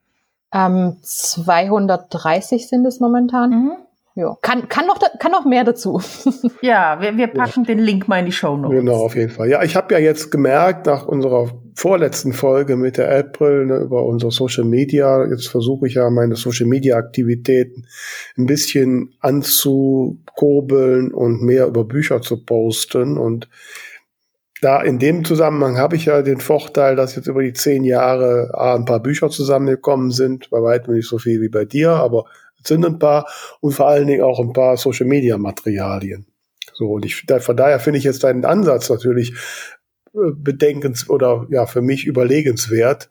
Ähm, 230 sind es momentan. Mhm. ja. Kann, kann, noch, kann noch mehr dazu. ja, wir, wir packen ja. den Link mal in die Show Notes. Genau, auf jeden Fall. Ja, ich habe ja jetzt gemerkt, nach unserer vorletzten Folge mit der April ne, über unsere Social Media, jetzt versuche ich ja meine Social Media Aktivitäten ein bisschen anzukurbeln und mehr über Bücher zu posten und da in dem Zusammenhang habe ich ja den Vorteil, dass jetzt über die zehn Jahre A, ein paar Bücher zusammengekommen sind, bei weitem nicht so viel wie bei dir, aber es sind ein paar und vor allen Dingen auch ein paar Social Media Materialien. So, und ich, da, von daher finde ich jetzt deinen Ansatz natürlich äh, bedenkens oder ja, für mich überlegenswert,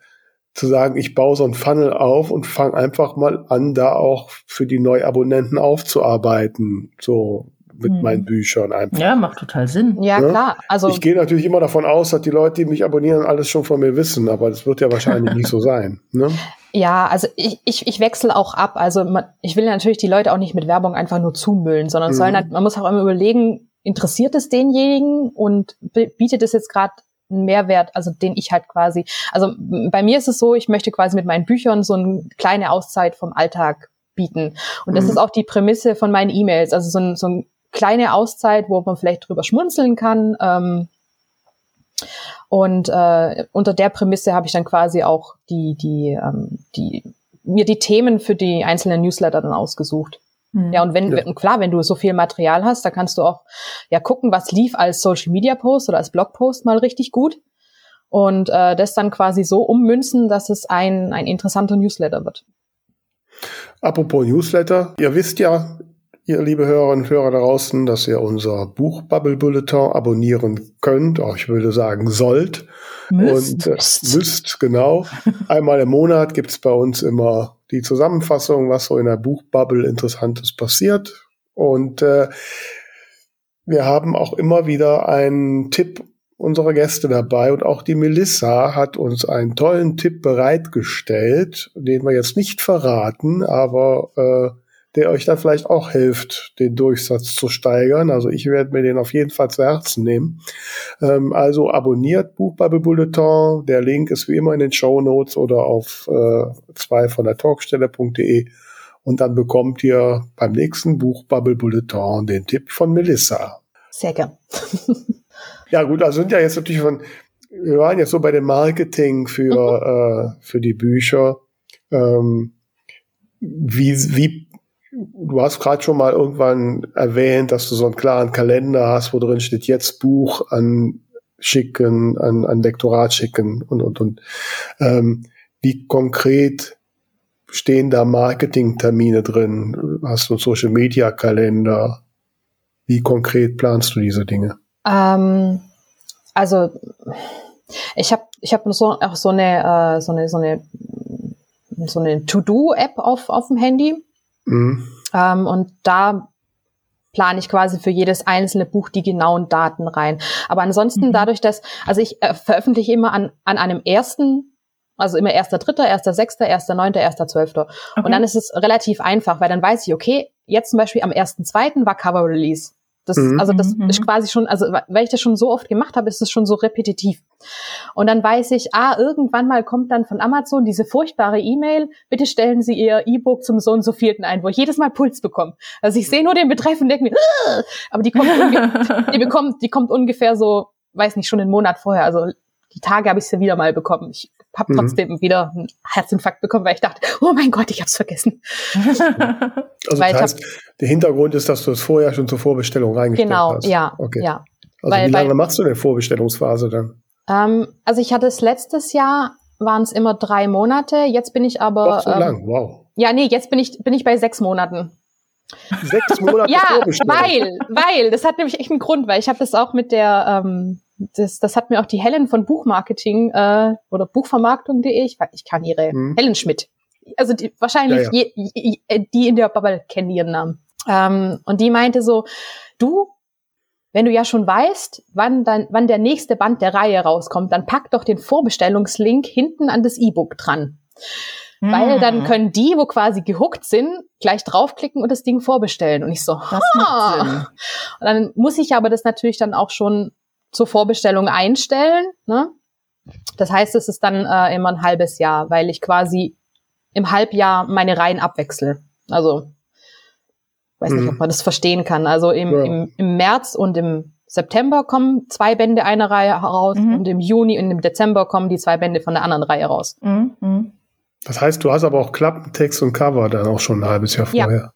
zu sagen, ich baue so ein Funnel auf und fange einfach mal an, da auch für die Neuabonnenten aufzuarbeiten. So, mit mhm. meinen Büchern einfach. Ja, macht total Sinn. Ja, ne? klar. Also ich gehe natürlich immer davon aus, dass die Leute, die mich abonnieren, alles schon von mir wissen, aber das wird ja wahrscheinlich nicht so sein. Ne? Ja, also ich, ich, ich wechsle auch ab. Also man, ich will natürlich die Leute auch nicht mit Werbung einfach nur zumüllen, sondern mhm. sollen halt, man muss auch immer überlegen, interessiert es denjenigen und bietet es jetzt gerade einen Mehrwert, also den ich halt quasi, also bei mir ist es so, ich möchte quasi mit meinen Büchern so eine kleine Auszeit vom Alltag bieten. Und das mhm. ist auch die Prämisse von meinen E-Mails, also so ein, so ein kleine Auszeit, wo man vielleicht drüber schmunzeln kann. Ähm, und äh, unter der Prämisse habe ich dann quasi auch die, die, ähm, die, mir die Themen für die einzelnen Newsletter dann ausgesucht. Mhm. Ja, und wenn, ja. klar, wenn du so viel Material hast, da kannst du auch ja gucken, was lief als Social Media Post oder als Blogpost mal richtig gut. Und äh, das dann quasi so ummünzen, dass es ein, ein interessanter Newsletter wird. Apropos Newsletter, ihr wisst ja, ihr liebe Hörerinnen und Hörer da draußen, dass ihr unser Buch Bubble Bulletin abonnieren könnt, auch ich würde sagen sollt. Müsst. Und äh, müsst, genau. Einmal im Monat gibt's bei uns immer die Zusammenfassung, was so in der Buchbubble Interessantes passiert. Und äh, wir haben auch immer wieder einen Tipp unserer Gäste dabei und auch die Melissa hat uns einen tollen Tipp bereitgestellt, den wir jetzt nicht verraten, aber äh, der euch dann vielleicht auch hilft, den Durchsatz zu steigern. Also ich werde mir den auf jeden Fall zu Herzen nehmen. Ähm, also abonniert Buchbubble Bulletin. Der Link ist wie immer in den Show Notes oder auf äh, zwei von der Talkstelle.de. Und dann bekommt ihr beim nächsten Buchbubble Bulletin den Tipp von Melissa. Sehr gern. ja gut, also sind ja jetzt natürlich von, wir waren jetzt so bei dem Marketing für, mhm. äh, für die Bücher. Ähm, wie, wie Du hast gerade schon mal irgendwann erwähnt, dass du so einen klaren Kalender hast, wo drin steht, jetzt Buch an schicken, an, an Lektorat schicken und, und, und. Ähm, wie konkret stehen da Marketingtermine drin? Hast du einen Social Media Kalender? Wie konkret planst du diese Dinge? Ähm, also ich habe ich hab so auch so eine äh, so eine so eine so eine To-Do-App auf auf dem Handy Mhm. Ähm, und da plane ich quasi für jedes einzelne Buch die genauen Daten rein. Aber ansonsten mhm. dadurch, dass, also ich äh, veröffentliche immer an, an einem ersten, also immer erster Dritter, erster Sechster, erster Neunter, erster Zwölfter. Okay. Und dann ist es relativ einfach, weil dann weiß ich, okay, jetzt zum Beispiel am ersten Zweiten war Cover Release. Das, mhm. Also das mhm. ist quasi schon, also weil ich das schon so oft gemacht habe, ist es schon so repetitiv. Und dann weiß ich, ah, irgendwann mal kommt dann von Amazon diese furchtbare E-Mail, bitte stellen Sie Ihr E-Book zum so und so vierten ein, wo ich jedes Mal Puls bekomme. Also ich sehe nur den Betreff und denke mir, Ugh! aber die kommt, die bekommt, die kommt ungefähr so, weiß nicht, schon einen Monat vorher. Also die Tage habe ich sie wieder mal bekommen. Ich habe mhm. trotzdem wieder einen Herzinfarkt bekommen, weil ich dachte, oh mein Gott, ich habe es vergessen. also weil das heißt, der Hintergrund ist, dass du es vorher schon zur Vorbestellung reingestellt genau, hast. Genau, ja, okay. ja. Also weil, wie lange weil, machst du denn Vorbestellungsphase dann? Ähm, also ich hatte es letztes Jahr, waren es immer drei Monate. Jetzt bin ich aber. Doch so ähm, lang, wow. Ja, nee, jetzt bin ich bin ich bei sechs Monaten. Sechs Monate Ja, weil, weil, das hat nämlich echt einen Grund, weil ich habe das auch mit der ähm, das, das hat mir auch die Helen von Buchmarketing äh, oder Buchvermarktung.de, ich, ich kann ihre, hm. Helen Schmidt. Also die, wahrscheinlich ja, ja. Je, je, äh, die in der Bubble kennen ihren Namen. Ähm, und die meinte so, du, wenn du ja schon weißt, wann, dann, wann der nächste Band der Reihe rauskommt, dann pack doch den Vorbestellungslink hinten an das E-Book dran. Mhm. Weil dann können die, wo quasi gehuckt sind, gleich draufklicken und das Ding vorbestellen. Und ich so, das ha! Und dann muss ich aber das natürlich dann auch schon zur Vorbestellung einstellen. Ne? Das heißt, es ist dann äh, immer ein halbes Jahr, weil ich quasi im Halbjahr meine Reihen abwechsel. Also weiß nicht, ob mhm. man das verstehen kann. Also im, ja. im, im März und im September kommen zwei Bände einer Reihe raus mhm. und im Juni und im Dezember kommen die zwei Bände von der anderen Reihe raus. Mhm. mhm. Das heißt, du hast aber auch Klappentext und Cover dann auch schon ein halbes Jahr vorher.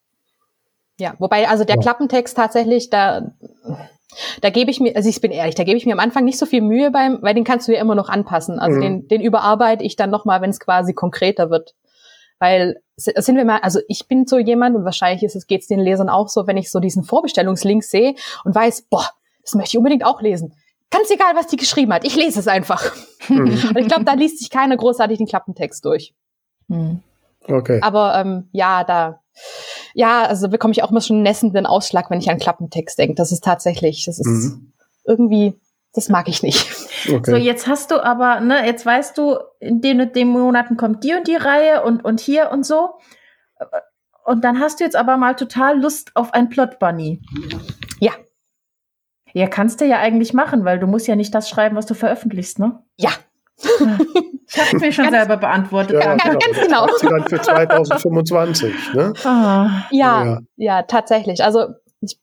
Ja, ja. wobei also der ja. Klappentext tatsächlich, da, da gebe ich mir, also ich bin ehrlich, da gebe ich mir am Anfang nicht so viel Mühe beim, weil den kannst du ja immer noch anpassen. Also mhm. den, den überarbeite ich dann nochmal, wenn es quasi konkreter wird. Weil sind wir mal, also ich bin so jemand und wahrscheinlich ist es geht's den Lesern auch so, wenn ich so diesen Vorbestellungslink sehe und weiß, boah, das möchte ich unbedingt auch lesen. Ganz egal, was die geschrieben hat, ich lese es einfach. Mhm. und ich glaube, da liest sich keiner großartig den Klappentext durch. Mhm. Okay. Aber ähm, ja, da, ja, also bekomme ich auch immer schon einen nässenden Ausschlag, wenn ich an Klappentext denke. Das ist tatsächlich, das ist mhm. irgendwie, das mag ich nicht. Okay. So, jetzt hast du aber, ne, jetzt weißt du, in den und den Monaten kommt die und die Reihe und, und hier und so. Und dann hast du jetzt aber mal total Lust auf ein Plot Bunny. Ja. Ja, kannst du ja eigentlich machen, weil du musst ja nicht das schreiben, was du veröffentlichst, ne? Ja. Ich habe mir schon ganz, selber beantwortet. Ja, ganz, ganz genau. Sie dann für 2025, ne? Ah. Ja, ja, ja, tatsächlich. Also ich,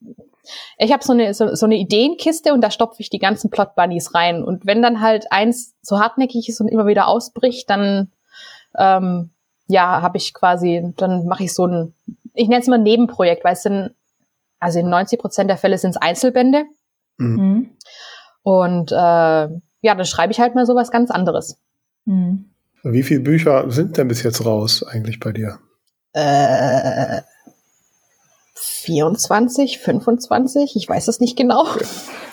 ich habe so eine, so, so eine Ideenkiste und da stopfe ich die ganzen Plot Bunnies rein. Und wenn dann halt eins so hartnäckig ist und immer wieder ausbricht, dann ähm, ja, habe ich quasi, dann mache ich so ein, ich nenne es mal Nebenprojekt, weil es sind, also in 90 Prozent der Fälle sind es Einzelbände. Mhm. Und äh, ja, dann schreibe ich halt mal sowas ganz anderes. Mhm. Wie viele Bücher sind denn bis jetzt raus eigentlich bei dir? Äh, 24, 25, ich weiß es nicht genau.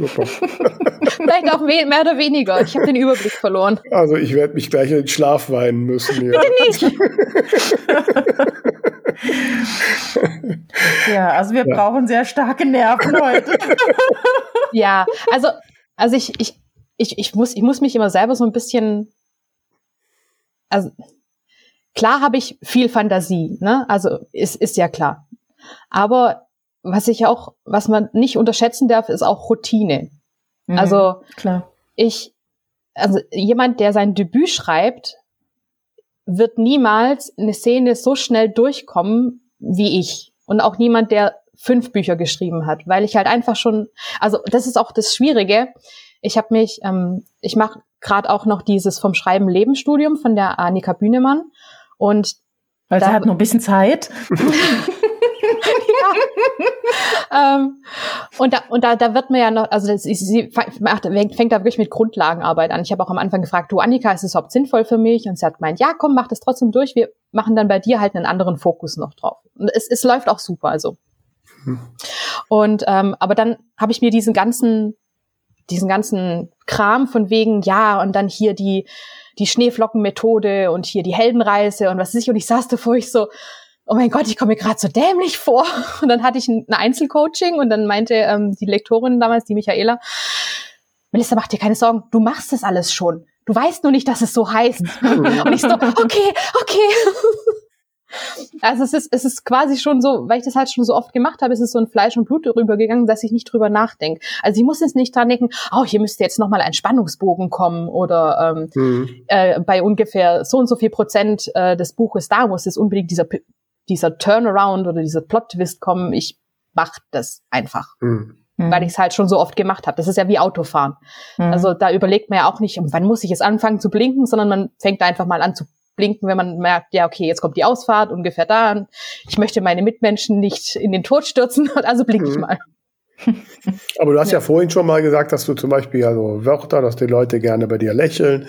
Okay, Vielleicht auch mehr oder weniger. Ich habe den Überblick verloren. Also ich werde mich gleich in den Schlaf weinen müssen. Hier. Bitte nicht. ja, also wir ja. brauchen sehr starke Nerven heute. ja, also, also ich, ich, ich, ich, muss, ich muss mich immer selber so ein bisschen, also klar habe ich viel Fantasie, ne? Also ist, ist ja klar. Aber was ich auch, was man nicht unterschätzen darf, ist auch Routine. Mhm, also klar. ich, also jemand, der sein Debüt schreibt, wird niemals eine Szene so schnell durchkommen wie ich. Und auch niemand, der fünf Bücher geschrieben hat, weil ich halt einfach schon, also das ist auch das Schwierige. Ich habe mich, ähm, ich mache gerade auch noch dieses vom Schreiben Leben Studium von der Annika Bühnemann und weil sie hat noch ein bisschen Zeit. ähm, und da, und da, da wird mir ja noch, also das, sie macht, fängt da wirklich mit Grundlagenarbeit an. Ich habe auch am Anfang gefragt, du Annika, ist es überhaupt sinnvoll für mich? Und sie hat gemeint, ja, komm, mach das trotzdem durch. Wir machen dann bei dir halt einen anderen Fokus noch drauf. Und es, es läuft auch super, also. Hm. Und ähm, aber dann habe ich mir diesen ganzen, diesen ganzen Kram von wegen, ja, und dann hier die, die Schneeflockenmethode und hier die Heldenreise und was weiß ich. Und ich saß davor, ich so, oh mein Gott, ich komme mir gerade so dämlich vor. Und dann hatte ich ein, Einzelcoaching und dann meinte ähm, die Lektorin damals, die Michaela, Melissa, mach dir keine Sorgen, du machst das alles schon. Du weißt nur nicht, dass es so heißt. und ich so, okay, okay. Also es ist, es ist quasi schon so, weil ich das halt schon so oft gemacht habe, ist es so ein Fleisch und Blut darüber gegangen, dass ich nicht drüber nachdenke. Also ich muss jetzt nicht dran denken, oh, hier müsste jetzt nochmal ein Spannungsbogen kommen oder ähm, mhm. äh, bei ungefähr so und so viel Prozent äh, des Buches da muss es unbedingt dieser dieser Turnaround oder dieser Plot-Twist kommen, ich mach das einfach. Mhm. Weil ich es halt schon so oft gemacht habe. Das ist ja wie Autofahren. Mhm. Also da überlegt man ja auch nicht, wann muss ich jetzt anfangen zu blinken, sondern man fängt einfach mal an zu blinken, wenn man merkt, ja, okay, jetzt kommt die Ausfahrt ungefähr da. Ich möchte meine Mitmenschen nicht in den Tod stürzen, also blinke mhm. ich mal. Aber du hast ja. ja. vorhin schon mal gesagt, dass du zum Beispiel also Wörter, dass die Leute gerne bei dir lächeln.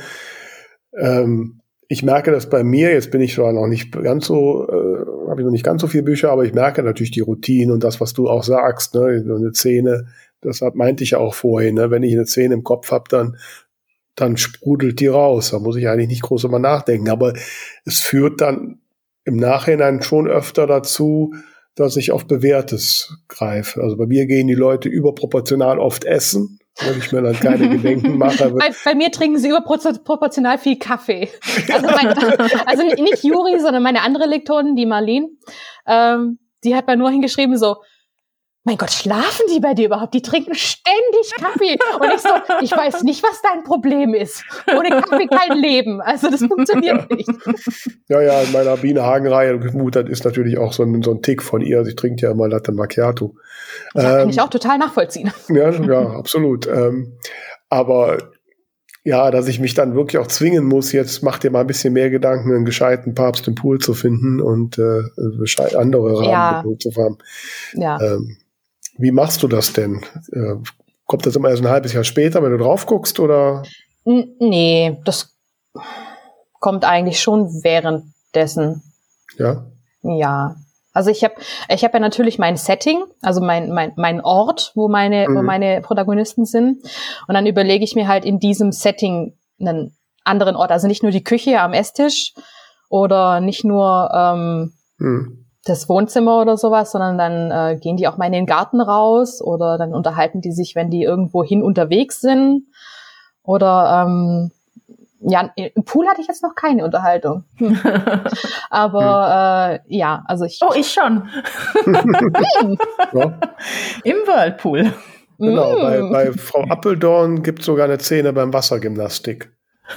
Ähm, ich merke das bei mir, jetzt bin ich zwar noch nicht ganz so, äh, habe ich noch nicht ganz so viele Bücher, aber ich merke natürlich die Routine und das, was du auch sagst, ne, so eine Szene, das meinte ich ja auch vorhin, ne, wenn ich eine Szene im Kopf habe, dann dann sprudelt die raus. Da muss ich eigentlich nicht groß drüber nachdenken. Aber es führt dann im Nachhinein schon öfter dazu, dass ich auf Bewährtes greife. Also bei mir gehen die Leute überproportional oft essen, wenn ich mir dann keine Gedenken mache. Bei, bei, mir trinken sie überproportional viel Kaffee. Also, mein, also nicht Juri, sondern meine andere Lektorin, die Marlene, ähm, die hat mir nur hingeschrieben so, mein Gott, schlafen die bei dir überhaupt? Die trinken ständig Kaffee. Und ich so, ich weiß nicht, was dein Problem ist. Ohne Kaffee kein Leben. Also das funktioniert nicht. Ja, ja, in meiner Biene Hagen-Reihe, das ist natürlich auch so ein, so ein Tick von ihr. Sie trinkt ja immer Latte Macchiato. Ja, ähm, kann ich auch total nachvollziehen. Ja, ja, absolut. Ähm, aber ja, dass ich mich dann wirklich auch zwingen muss, jetzt mach dir mal ein bisschen mehr Gedanken, einen gescheiten Papst im Pool zu finden und äh, andere Rahmenbedingungen ja. zu haben. Ja. Ähm, wie machst du das denn? Äh, kommt das immer erst ein halbes Jahr später, wenn du drauf guckst, oder? Nee, das kommt eigentlich schon währenddessen. Ja. Ja. Also ich habe ich hab ja natürlich mein Setting, also mein, mein, mein Ort, wo meine, mhm. wo meine Protagonisten sind. Und dann überlege ich mir halt in diesem Setting einen anderen Ort. Also nicht nur die Küche am Esstisch oder nicht nur ähm, mhm das Wohnzimmer oder sowas, sondern dann äh, gehen die auch mal in den Garten raus oder dann unterhalten die sich, wenn die irgendwo hin unterwegs sind. Oder ähm, ja, im Pool hatte ich jetzt noch keine Unterhaltung. Aber hm. äh, ja, also ich. Oh, ich schon. ja. Im Whirlpool. Genau, mm. bei, bei Frau Appeldorn gibt es sogar eine Szene beim Wassergymnastik.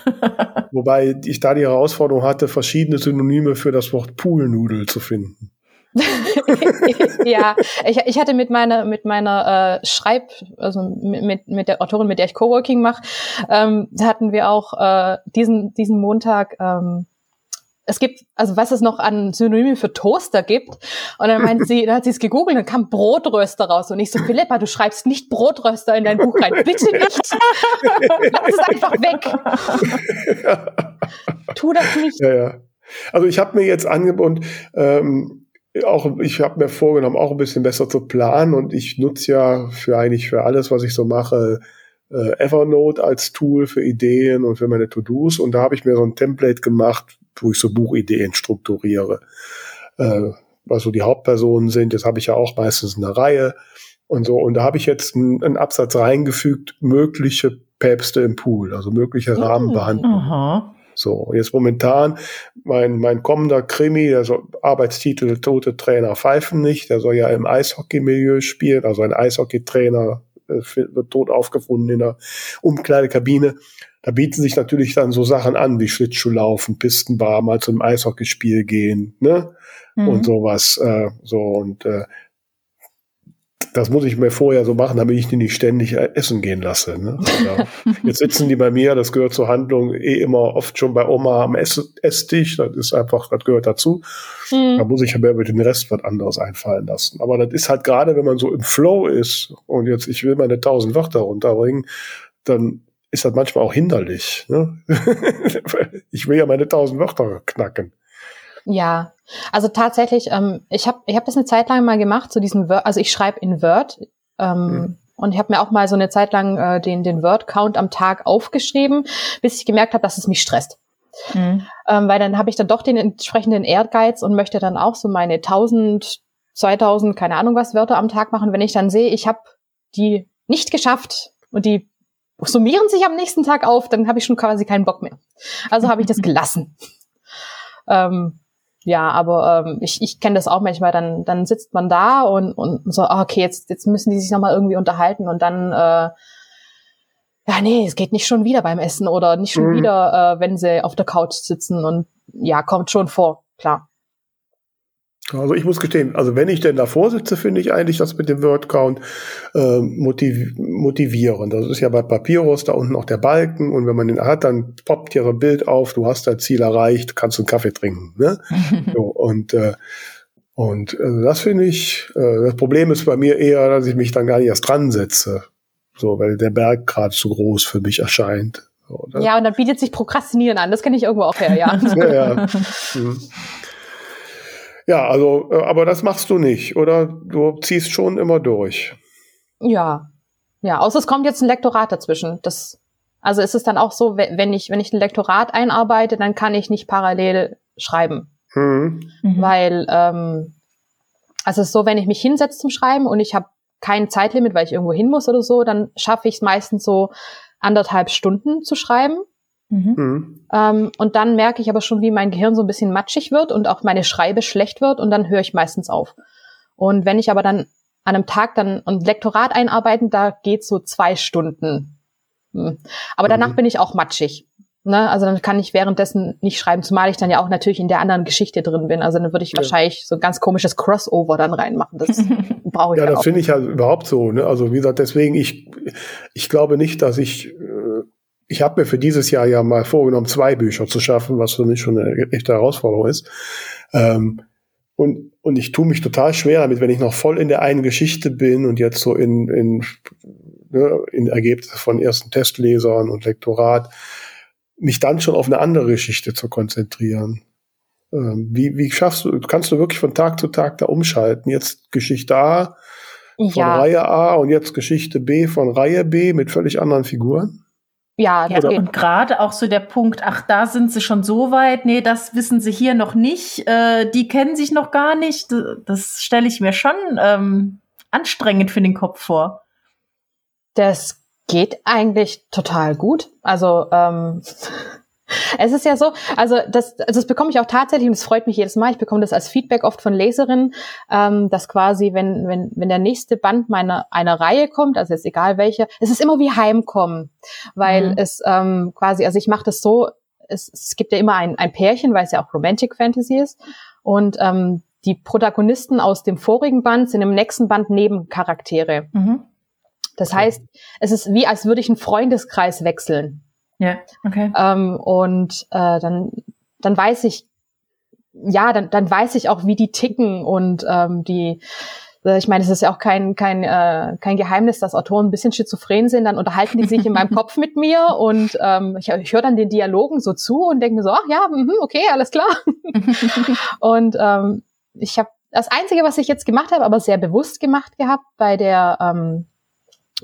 Wobei ich da die Herausforderung hatte, verschiedene Synonyme für das Wort Poolnudel zu finden. ja, ich, ich hatte mit meiner mit meiner äh, Schreib, also mit, mit der Autorin, mit der ich Coworking mache, ähm, hatten wir auch äh, diesen diesen Montag. Ähm, es gibt, also was es noch an Synonymen für Toaster gibt. Und dann meint sie, dann hat sie es gegoogelt, dann kam Brotröster raus. Und ich so, Philippa, du schreibst nicht Brotröster in dein Buch rein. Bitte nicht. Lass es einfach weg. Tu das nicht. Ja, ja. Also ich habe mir jetzt angeboten, ähm, auch ich habe mir vorgenommen, auch ein bisschen besser zu planen und ich nutze ja für eigentlich für alles, was ich so mache, äh, Evernote als Tool für Ideen und für meine To-Dos und da habe ich mir so ein Template gemacht, wo ich so Buchideen strukturiere. Äh, was so die Hauptpersonen sind, das habe ich ja auch meistens eine Reihe und so und da habe ich jetzt einen, einen Absatz reingefügt, mögliche Päpste im Pool, also mögliche oh, Rahmenbehandlungen. So, jetzt momentan mein, mein kommender Krimi, der so, Arbeitstitel Tote Trainer pfeifen nicht, der soll ja im Eishockey-Milieu spielen, also ein Eishockeytrainer äh, wird tot aufgefunden in der Umkleidekabine. Da bieten sich natürlich dann so Sachen an wie Schlittschuhlaufen, Pistenbar, mal zum Eishockeyspiel gehen, ne? Mhm. Und sowas. Äh, so und äh, das muss ich mir vorher so machen, damit ich die nicht ständig essen gehen lasse. Ne? jetzt sitzen die bei mir, das gehört zur Handlung eh immer oft schon bei Oma am Ess Esstisch. Das ist einfach, das gehört dazu. Mhm. Da muss ich mir mit dem Rest was anderes einfallen lassen. Aber das ist halt gerade, wenn man so im Flow ist und jetzt ich will meine tausend Wörter runterbringen, dann ist das manchmal auch hinderlich. Ne? ich will ja meine tausend Wörter knacken. Ja, also tatsächlich, ähm, ich habe ich hab das eine Zeit lang mal gemacht, so diesen Word, also ich schreibe in Word ähm, mhm. und ich habe mir auch mal so eine Zeit lang äh, den, den Word-Count am Tag aufgeschrieben, bis ich gemerkt habe, dass es mich stresst. Mhm. Ähm, weil dann habe ich dann doch den entsprechenden Ehrgeiz und möchte dann auch so meine 1000, 2000, keine Ahnung was Wörter am Tag machen. Wenn ich dann sehe, ich habe die nicht geschafft und die summieren sich am nächsten Tag auf, dann habe ich schon quasi keinen Bock mehr. Also habe ich das gelassen. ähm, ja, aber ähm, ich, ich kenne das auch manchmal, dann, dann sitzt man da und, und so, ah, okay, jetzt, jetzt müssen die sich nochmal irgendwie unterhalten und dann, äh, ja, nee, es geht nicht schon wieder beim Essen oder nicht schon mhm. wieder, äh, wenn sie auf der Couch sitzen und ja, kommt schon vor, klar. Also ich muss gestehen, also wenn ich denn davor sitze, finde ich eigentlich das mit dem Wordcount äh, motiv motivierend. Das ist ja bei Papyrus da unten auch der Balken und wenn man den hat, dann poppt hier so ein Bild auf, du hast dein Ziel erreicht, kannst du einen Kaffee trinken. Ne? so, und äh, und äh, das finde ich, äh, das Problem ist bei mir eher, dass ich mich dann gar nicht erst dran setze. So, weil der Berg gerade zu groß für mich erscheint. So, ne? Ja, und dann bietet sich Prokrastinieren an. Das kenne ich irgendwo auch her, ja. ja, ja. Mhm. Ja, also, äh, aber das machst du nicht, oder? Du ziehst schon immer durch. Ja. Ja, außer es kommt jetzt ein Lektorat dazwischen. Das, also ist es dann auch so, wenn ich, wenn ich ein Lektorat einarbeite, dann kann ich nicht parallel schreiben. Mhm. mhm. Weil, ähm, also es ist so, wenn ich mich hinsetze zum Schreiben und ich habe kein Zeitlimit, weil ich irgendwo hin muss oder so, dann schaffe ich es meistens so anderthalb Stunden zu schreiben. Mhm. Mhm. Ähm, und dann merke ich aber schon, wie mein Gehirn so ein bisschen matschig wird und auch meine Schreibe schlecht wird und dann höre ich meistens auf. Und wenn ich aber dann an einem Tag dann ein Lektorat einarbeiten, da geht so zwei Stunden. Hm. Aber danach mhm. bin ich auch matschig. Ne? Also dann kann ich währenddessen nicht schreiben, zumal ich dann ja auch natürlich in der anderen Geschichte drin bin. Also dann würde ich ja. wahrscheinlich so ein ganz komisches Crossover dann reinmachen. Das brauche ich ja. Ja, das finde ich halt überhaupt so. Ne? Also wie gesagt, deswegen, ich, ich glaube nicht, dass ich, äh, ich habe mir für dieses Jahr ja mal vorgenommen, zwei Bücher zu schaffen, was für mich schon eine echte Herausforderung ist. Ähm, und, und ich tue mich total schwer damit, wenn ich noch voll in der einen Geschichte bin und jetzt so in, in, ne, in Ergebnisse von ersten Testlesern und Lektorat, mich dann schon auf eine andere Geschichte zu konzentrieren. Ähm, wie, wie schaffst du, kannst du wirklich von Tag zu Tag da umschalten? Jetzt Geschichte A von ja. Reihe A und jetzt Geschichte B von Reihe B mit völlig anderen Figuren? Ja, ja und gerade auch so der Punkt, ach, da sind sie schon so weit, nee, das wissen sie hier noch nicht, äh, die kennen sich noch gar nicht. Das stelle ich mir schon ähm, anstrengend für den Kopf vor. Das geht eigentlich total gut. Also ähm, Es ist ja so, also das, also das bekomme ich auch tatsächlich und es freut mich jedes Mal. Ich bekomme das als Feedback oft von Leserinnen, ähm, dass quasi, wenn, wenn, wenn der nächste Band meiner einer Reihe kommt, also jetzt egal welche, es ist immer wie Heimkommen, weil mhm. es ähm, quasi, also ich mache das so, es, es gibt ja immer ein, ein Pärchen, weil es ja auch Romantic Fantasy ist und ähm, die Protagonisten aus dem vorigen Band sind im nächsten Band Nebencharaktere. Mhm. Das heißt, es ist wie, als würde ich einen Freundeskreis wechseln. Ja, okay. Ähm, und äh, dann, dann weiß ich, ja, dann, dann weiß ich auch, wie die ticken und ähm, die, äh, ich meine, es ist ja auch kein, kein, äh, kein Geheimnis, dass Autoren ein bisschen schizophren sind, dann unterhalten die sich in meinem Kopf mit mir und ähm, ich, ich höre dann den Dialogen so zu und denke mir so, ach ja, mh, okay, alles klar. und ähm, ich habe das Einzige, was ich jetzt gemacht habe, aber sehr bewusst gemacht gehabt bei der ähm,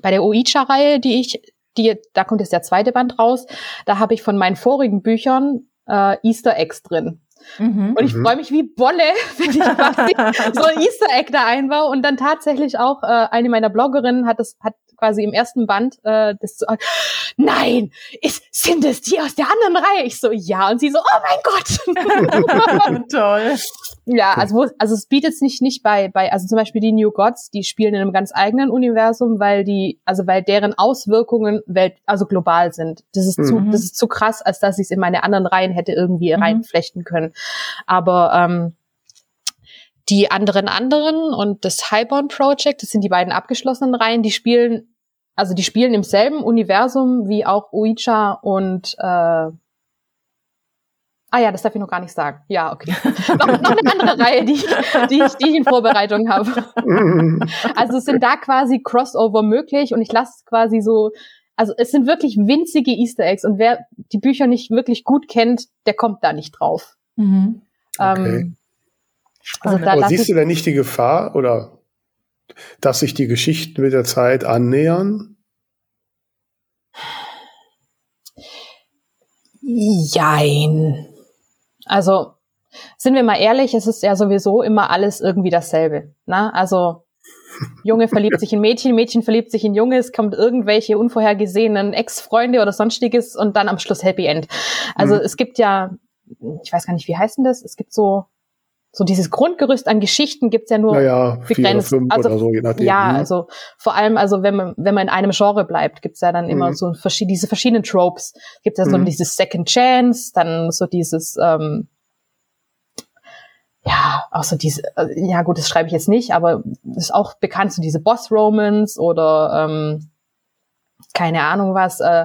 bei der Oicha-Reihe, die ich die, da kommt jetzt der zweite Band raus, da habe ich von meinen vorigen Büchern äh, Easter Eggs drin. Mhm. Und ich mhm. freue mich wie Bolle, wenn ich quasi so ein Easter Egg da einbaue. Und dann tatsächlich auch äh, eine meiner Bloggerinnen hat das hat quasi im ersten Band äh, das so, nein, ist, sind es die aus der anderen Reihe? Ich so, ja. Und sie so, oh mein Gott. Toll. Ja, also, wo, also es bietet es nicht, nicht bei, bei, also zum Beispiel die New Gods, die spielen in einem ganz eigenen Universum, weil die, also weil deren Auswirkungen welt, also global sind. Das ist mhm. zu, das ist zu krass, als dass ich es in meine anderen Reihen hätte irgendwie mhm. reinflechten können. Aber ähm, die anderen anderen und das Highborn Project, das sind die beiden abgeschlossenen Reihen, die spielen, also die spielen im selben Universum wie auch Uicha und äh, Ah ja, das darf ich noch gar nicht sagen. Ja, okay. noch, noch eine andere Reihe, die, die, ich, die ich in Vorbereitung habe. also es sind da quasi Crossover möglich und ich lasse quasi so, also es sind wirklich winzige Easter Eggs und wer die Bücher nicht wirklich gut kennt, der kommt da nicht drauf. Mhm. Okay. Ähm, also da Aber siehst du denn nicht die Gefahr oder dass sich die Geschichten mit der Zeit annähern? Jein. Also sind wir mal ehrlich, es ist ja sowieso immer alles irgendwie dasselbe. Ne? Also Junge verliebt sich in Mädchen, Mädchen verliebt sich in Junge, es kommt irgendwelche unvorhergesehenen Ex-Freunde oder sonstiges und dann am Schluss Happy End. Also mhm. es gibt ja, ich weiß gar nicht, wie heißt denn das? Es gibt so so dieses Grundgerüst an Geschichten gibt's ja nur naja, begrenzt. Vier oder fünf also, oder so, je nachdem. Ja, mhm. also vor allem, also wenn man, wenn man in einem Genre bleibt, gibt's ja dann immer mhm. so verschiedene, diese verschiedenen Tropes. Gibt ja so mhm. dieses Second Chance, dann so dieses, ähm, ja, auch so diese, äh, ja gut, das schreibe ich jetzt nicht, aber ist auch bekannt, so diese Boss-Romans oder ähm, keine Ahnung was. Äh,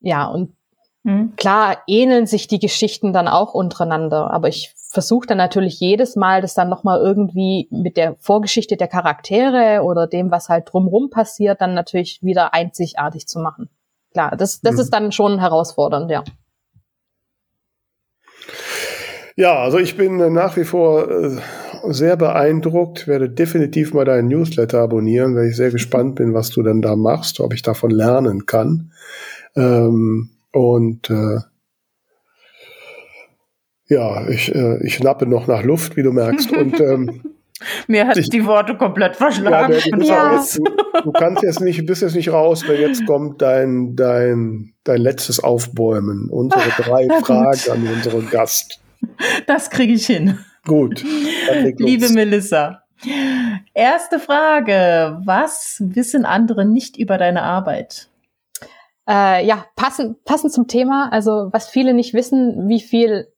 ja, und mhm. klar ähneln sich die Geschichten dann auch untereinander, aber ich versuche dann natürlich jedes Mal, das dann nochmal irgendwie mit der Vorgeschichte der Charaktere oder dem, was halt drumrum passiert, dann natürlich wieder einzigartig zu machen. Klar, das, das mhm. ist dann schon herausfordernd, ja. Ja, also ich bin nach wie vor äh, sehr beeindruckt, werde definitiv mal deinen Newsletter abonnieren, weil ich sehr gespannt bin, was du denn da machst, ob ich davon lernen kann. Ähm, und äh, ja, ich, äh, ich schnappe noch nach Luft, wie du merkst. Und ähm, mir hat ich, die Worte komplett verschlagen. Ja, du, ja. Raus, du, du, kannst jetzt nicht, bist jetzt nicht raus, weil jetzt kommt dein, dein, dein letztes Aufbäumen. Unsere drei Fragen an unseren Gast. Das kriege ich hin. Gut. Liebe Melissa, Erste Frage. Was wissen andere nicht über deine Arbeit? Äh, ja, passend, passend zum Thema. Also, was viele nicht wissen, wie viel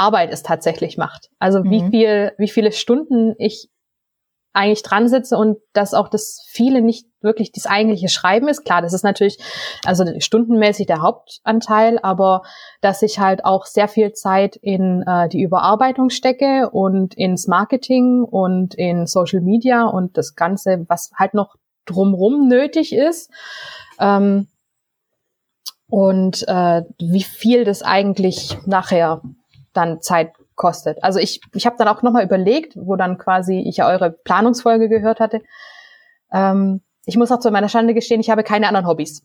Arbeit es tatsächlich macht. Also, mhm. wie viel, wie viele Stunden ich eigentlich dran sitze und dass auch das viele nicht wirklich das eigentliche Schreiben ist. Klar, das ist natürlich also stundenmäßig der Hauptanteil, aber dass ich halt auch sehr viel Zeit in äh, die Überarbeitung stecke und ins Marketing und in Social Media und das Ganze, was halt noch drumrum nötig ist. Ähm, und äh, wie viel das eigentlich nachher dann Zeit kostet. Also ich, ich habe dann auch nochmal überlegt, wo dann quasi ich ja eure Planungsfolge gehört hatte. Ähm, ich muss auch zu meiner Schande gestehen, ich habe keine anderen Hobbys.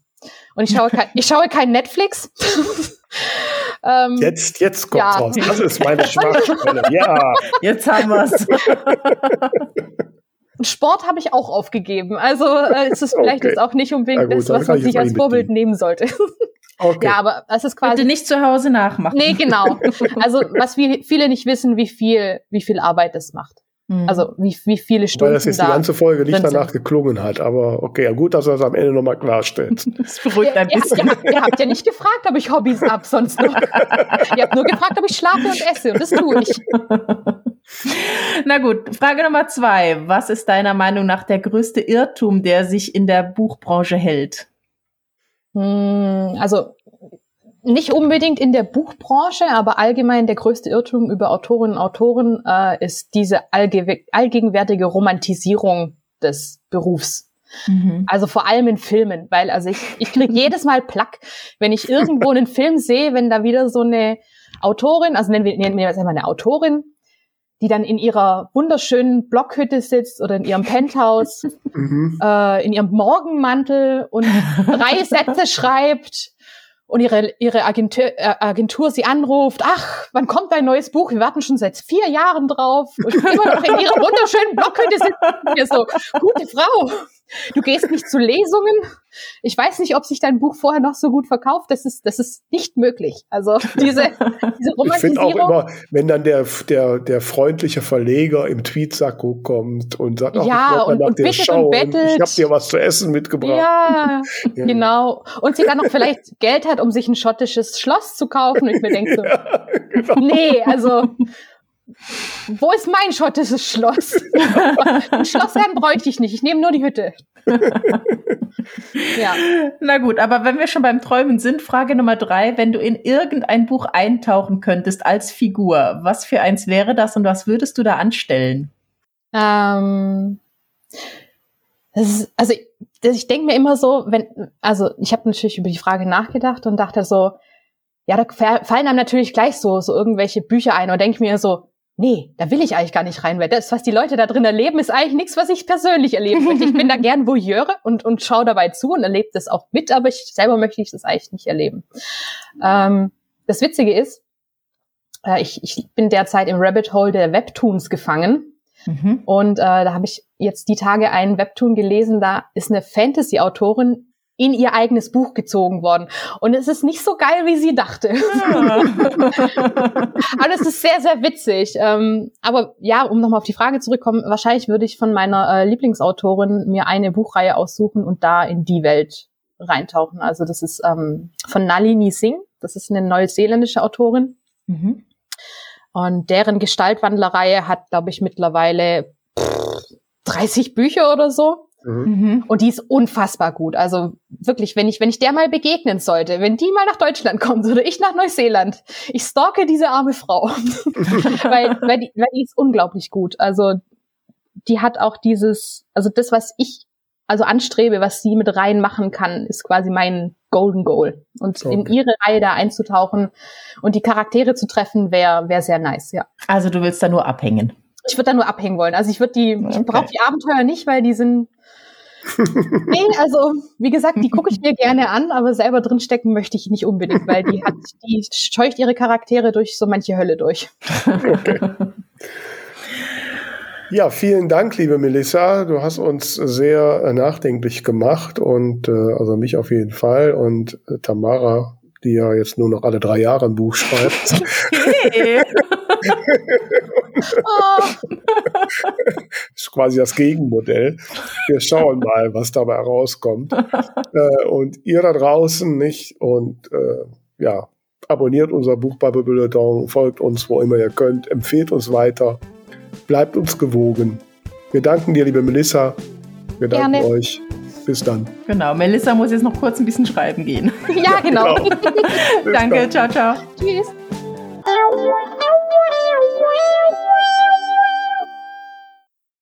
Und ich schaue, kein, ich schaue kein Netflix. ähm, jetzt, jetzt kommt ja. raus. Das ist meine Schwachstelle. Ja. Jetzt haben wir's. Sport habe ich auch aufgegeben. Also äh, es ist vielleicht okay. jetzt auch nicht unbedingt gut, das, was man sich als Vorbild nehmen sollte. Okay. Ja, aber es ist quasi. Bitte nicht zu Hause nachmachen. Nee, genau. Also, was wir, viele nicht wissen, wie viel, wie viel Arbeit das macht. Mhm. Also, wie, wie viele Stunden. Weil das jetzt da die ganze Folge nicht danach sind. geklungen hat. Aber okay, ja, gut, dass er es am Ende nochmal klarstellt. Das beruhigt ein bisschen. Ihr, ihr, ihr, habt ja nicht gefragt, ob ich Hobbys ab, sonst noch. ihr habt nur gefragt, ob ich schlafe und esse. Und das tue ich. Na gut, Frage Nummer zwei. Was ist deiner Meinung nach der größte Irrtum, der sich in der Buchbranche hält? Hm, also nicht unbedingt in der Buchbranche, aber allgemein der größte Irrtum über Autorinnen und Autoren äh, ist diese allge allgegenwärtige Romantisierung des Berufs. Mhm. Also vor allem in Filmen, weil also ich, ich kriege jedes Mal Plack, wenn ich irgendwo einen Film sehe, wenn da wieder so eine Autorin, also nennen wir, nennen wir jetzt einmal eine Autorin, die dann in ihrer wunderschönen Blockhütte sitzt oder in ihrem Penthouse, mhm. äh, in ihrem Morgenmantel und drei Sätze schreibt und ihre, ihre Agentur, äh, Agentur sie anruft, ach, wann kommt dein neues Buch? Wir warten schon seit vier Jahren drauf. Und immer noch in ihrer wunderschönen Blockhütte sitzen wir so, gute Frau, Du gehst nicht zu Lesungen. Ich weiß nicht, ob sich dein Buch vorher noch so gut verkauft. Das ist, das ist nicht möglich. Also diese, diese Romantisierung. Ich finde auch immer, wenn dann der, der, der freundliche Verleger im Tweetsacko kommt und sagt, ach, ja, ich und, nach und dir schauen. ich habe dir was zu essen mitgebracht. Ja, ja, genau. Und sie dann noch vielleicht Geld hat, um sich ein schottisches Schloss zu kaufen. Und ich mir denke so, ja, genau. nee, also wo ist mein schottisches Schloss? Ein Schlossherrn bräuchte ich nicht. Ich nehme nur die Hütte. ja. Na gut, aber wenn wir schon beim Träumen sind, Frage Nummer drei. Wenn du in irgendein Buch eintauchen könntest als Figur, was für eins wäre das und was würdest du da anstellen? Ähm, ist, also ich, denke mir immer so, wenn, also ich habe natürlich über die Frage nachgedacht und dachte so, ja, da fallen einem natürlich gleich so, so irgendwelche Bücher ein und denke mir so, nee, da will ich eigentlich gar nicht rein, weil das, was die Leute da drin erleben, ist eigentlich nichts, was ich persönlich erleben möchte. Ich bin da gern Voyeure und, und schaue dabei zu und erlebe das auch mit, aber ich selber möchte ich das eigentlich nicht erleben. Ähm, das Witzige ist, äh, ich, ich bin derzeit im Rabbit Hole der Webtoons gefangen. Mhm. Und äh, da habe ich jetzt die Tage einen Webtoon gelesen, da ist eine Fantasy-Autorin in ihr eigenes Buch gezogen worden. Und es ist nicht so geil, wie sie dachte. Ja. aber es ist sehr, sehr witzig. Ähm, aber ja, um nochmal auf die Frage zurückzukommen, wahrscheinlich würde ich von meiner äh, Lieblingsautorin mir eine Buchreihe aussuchen und da in die Welt reintauchen. Also das ist ähm, von Nalini Singh. Das ist eine neuseeländische Autorin. Mhm. Und deren Gestaltwandlerreihe hat, glaube ich, mittlerweile 30 Bücher oder so. Mhm. mhm. Und die ist unfassbar gut. Also wirklich, wenn ich, wenn ich der mal begegnen sollte, wenn die mal nach Deutschland kommt oder ich nach Neuseeland, ich stalke diese arme Frau. weil, weil, die, weil die ist unglaublich gut. Also die hat auch dieses, also das, was ich also anstrebe, was sie mit rein machen kann, ist quasi mein Golden Goal. Und okay. in ihre Reihe da einzutauchen und die Charaktere zu treffen, wäre wär sehr nice, ja. Also du willst da nur abhängen. Ich würde da nur abhängen wollen. Also ich würde die, okay. ich brauche die Abenteuer nicht, weil die sind nee, also wie gesagt, die gucke ich mir gerne an, aber selber drinstecken möchte ich nicht unbedingt, weil die hat, die scheucht ihre Charaktere durch so manche Hölle durch. Okay. Ja, vielen Dank, liebe Melissa. Du hast uns sehr äh, nachdenklich gemacht und äh, also mich auf jeden Fall und äh, Tamara, die ja jetzt nur noch alle drei Jahre ein Buch schreibt. oh. ist quasi das Gegenmodell. Wir schauen mal, was dabei rauskommt. Äh, und ihr da draußen nicht und äh, ja, abonniert unser Buchbubble Bulletin, folgt uns, wo immer ihr könnt, empfehlt uns weiter, Bleibt uns gewogen. Wir danken dir, liebe Melissa. Wir danken Gerne. euch. Bis dann. Genau, Melissa muss jetzt noch kurz ein bisschen schreiben gehen. Ja, genau. genau. Danke, dann. ciao, ciao. Tschüss.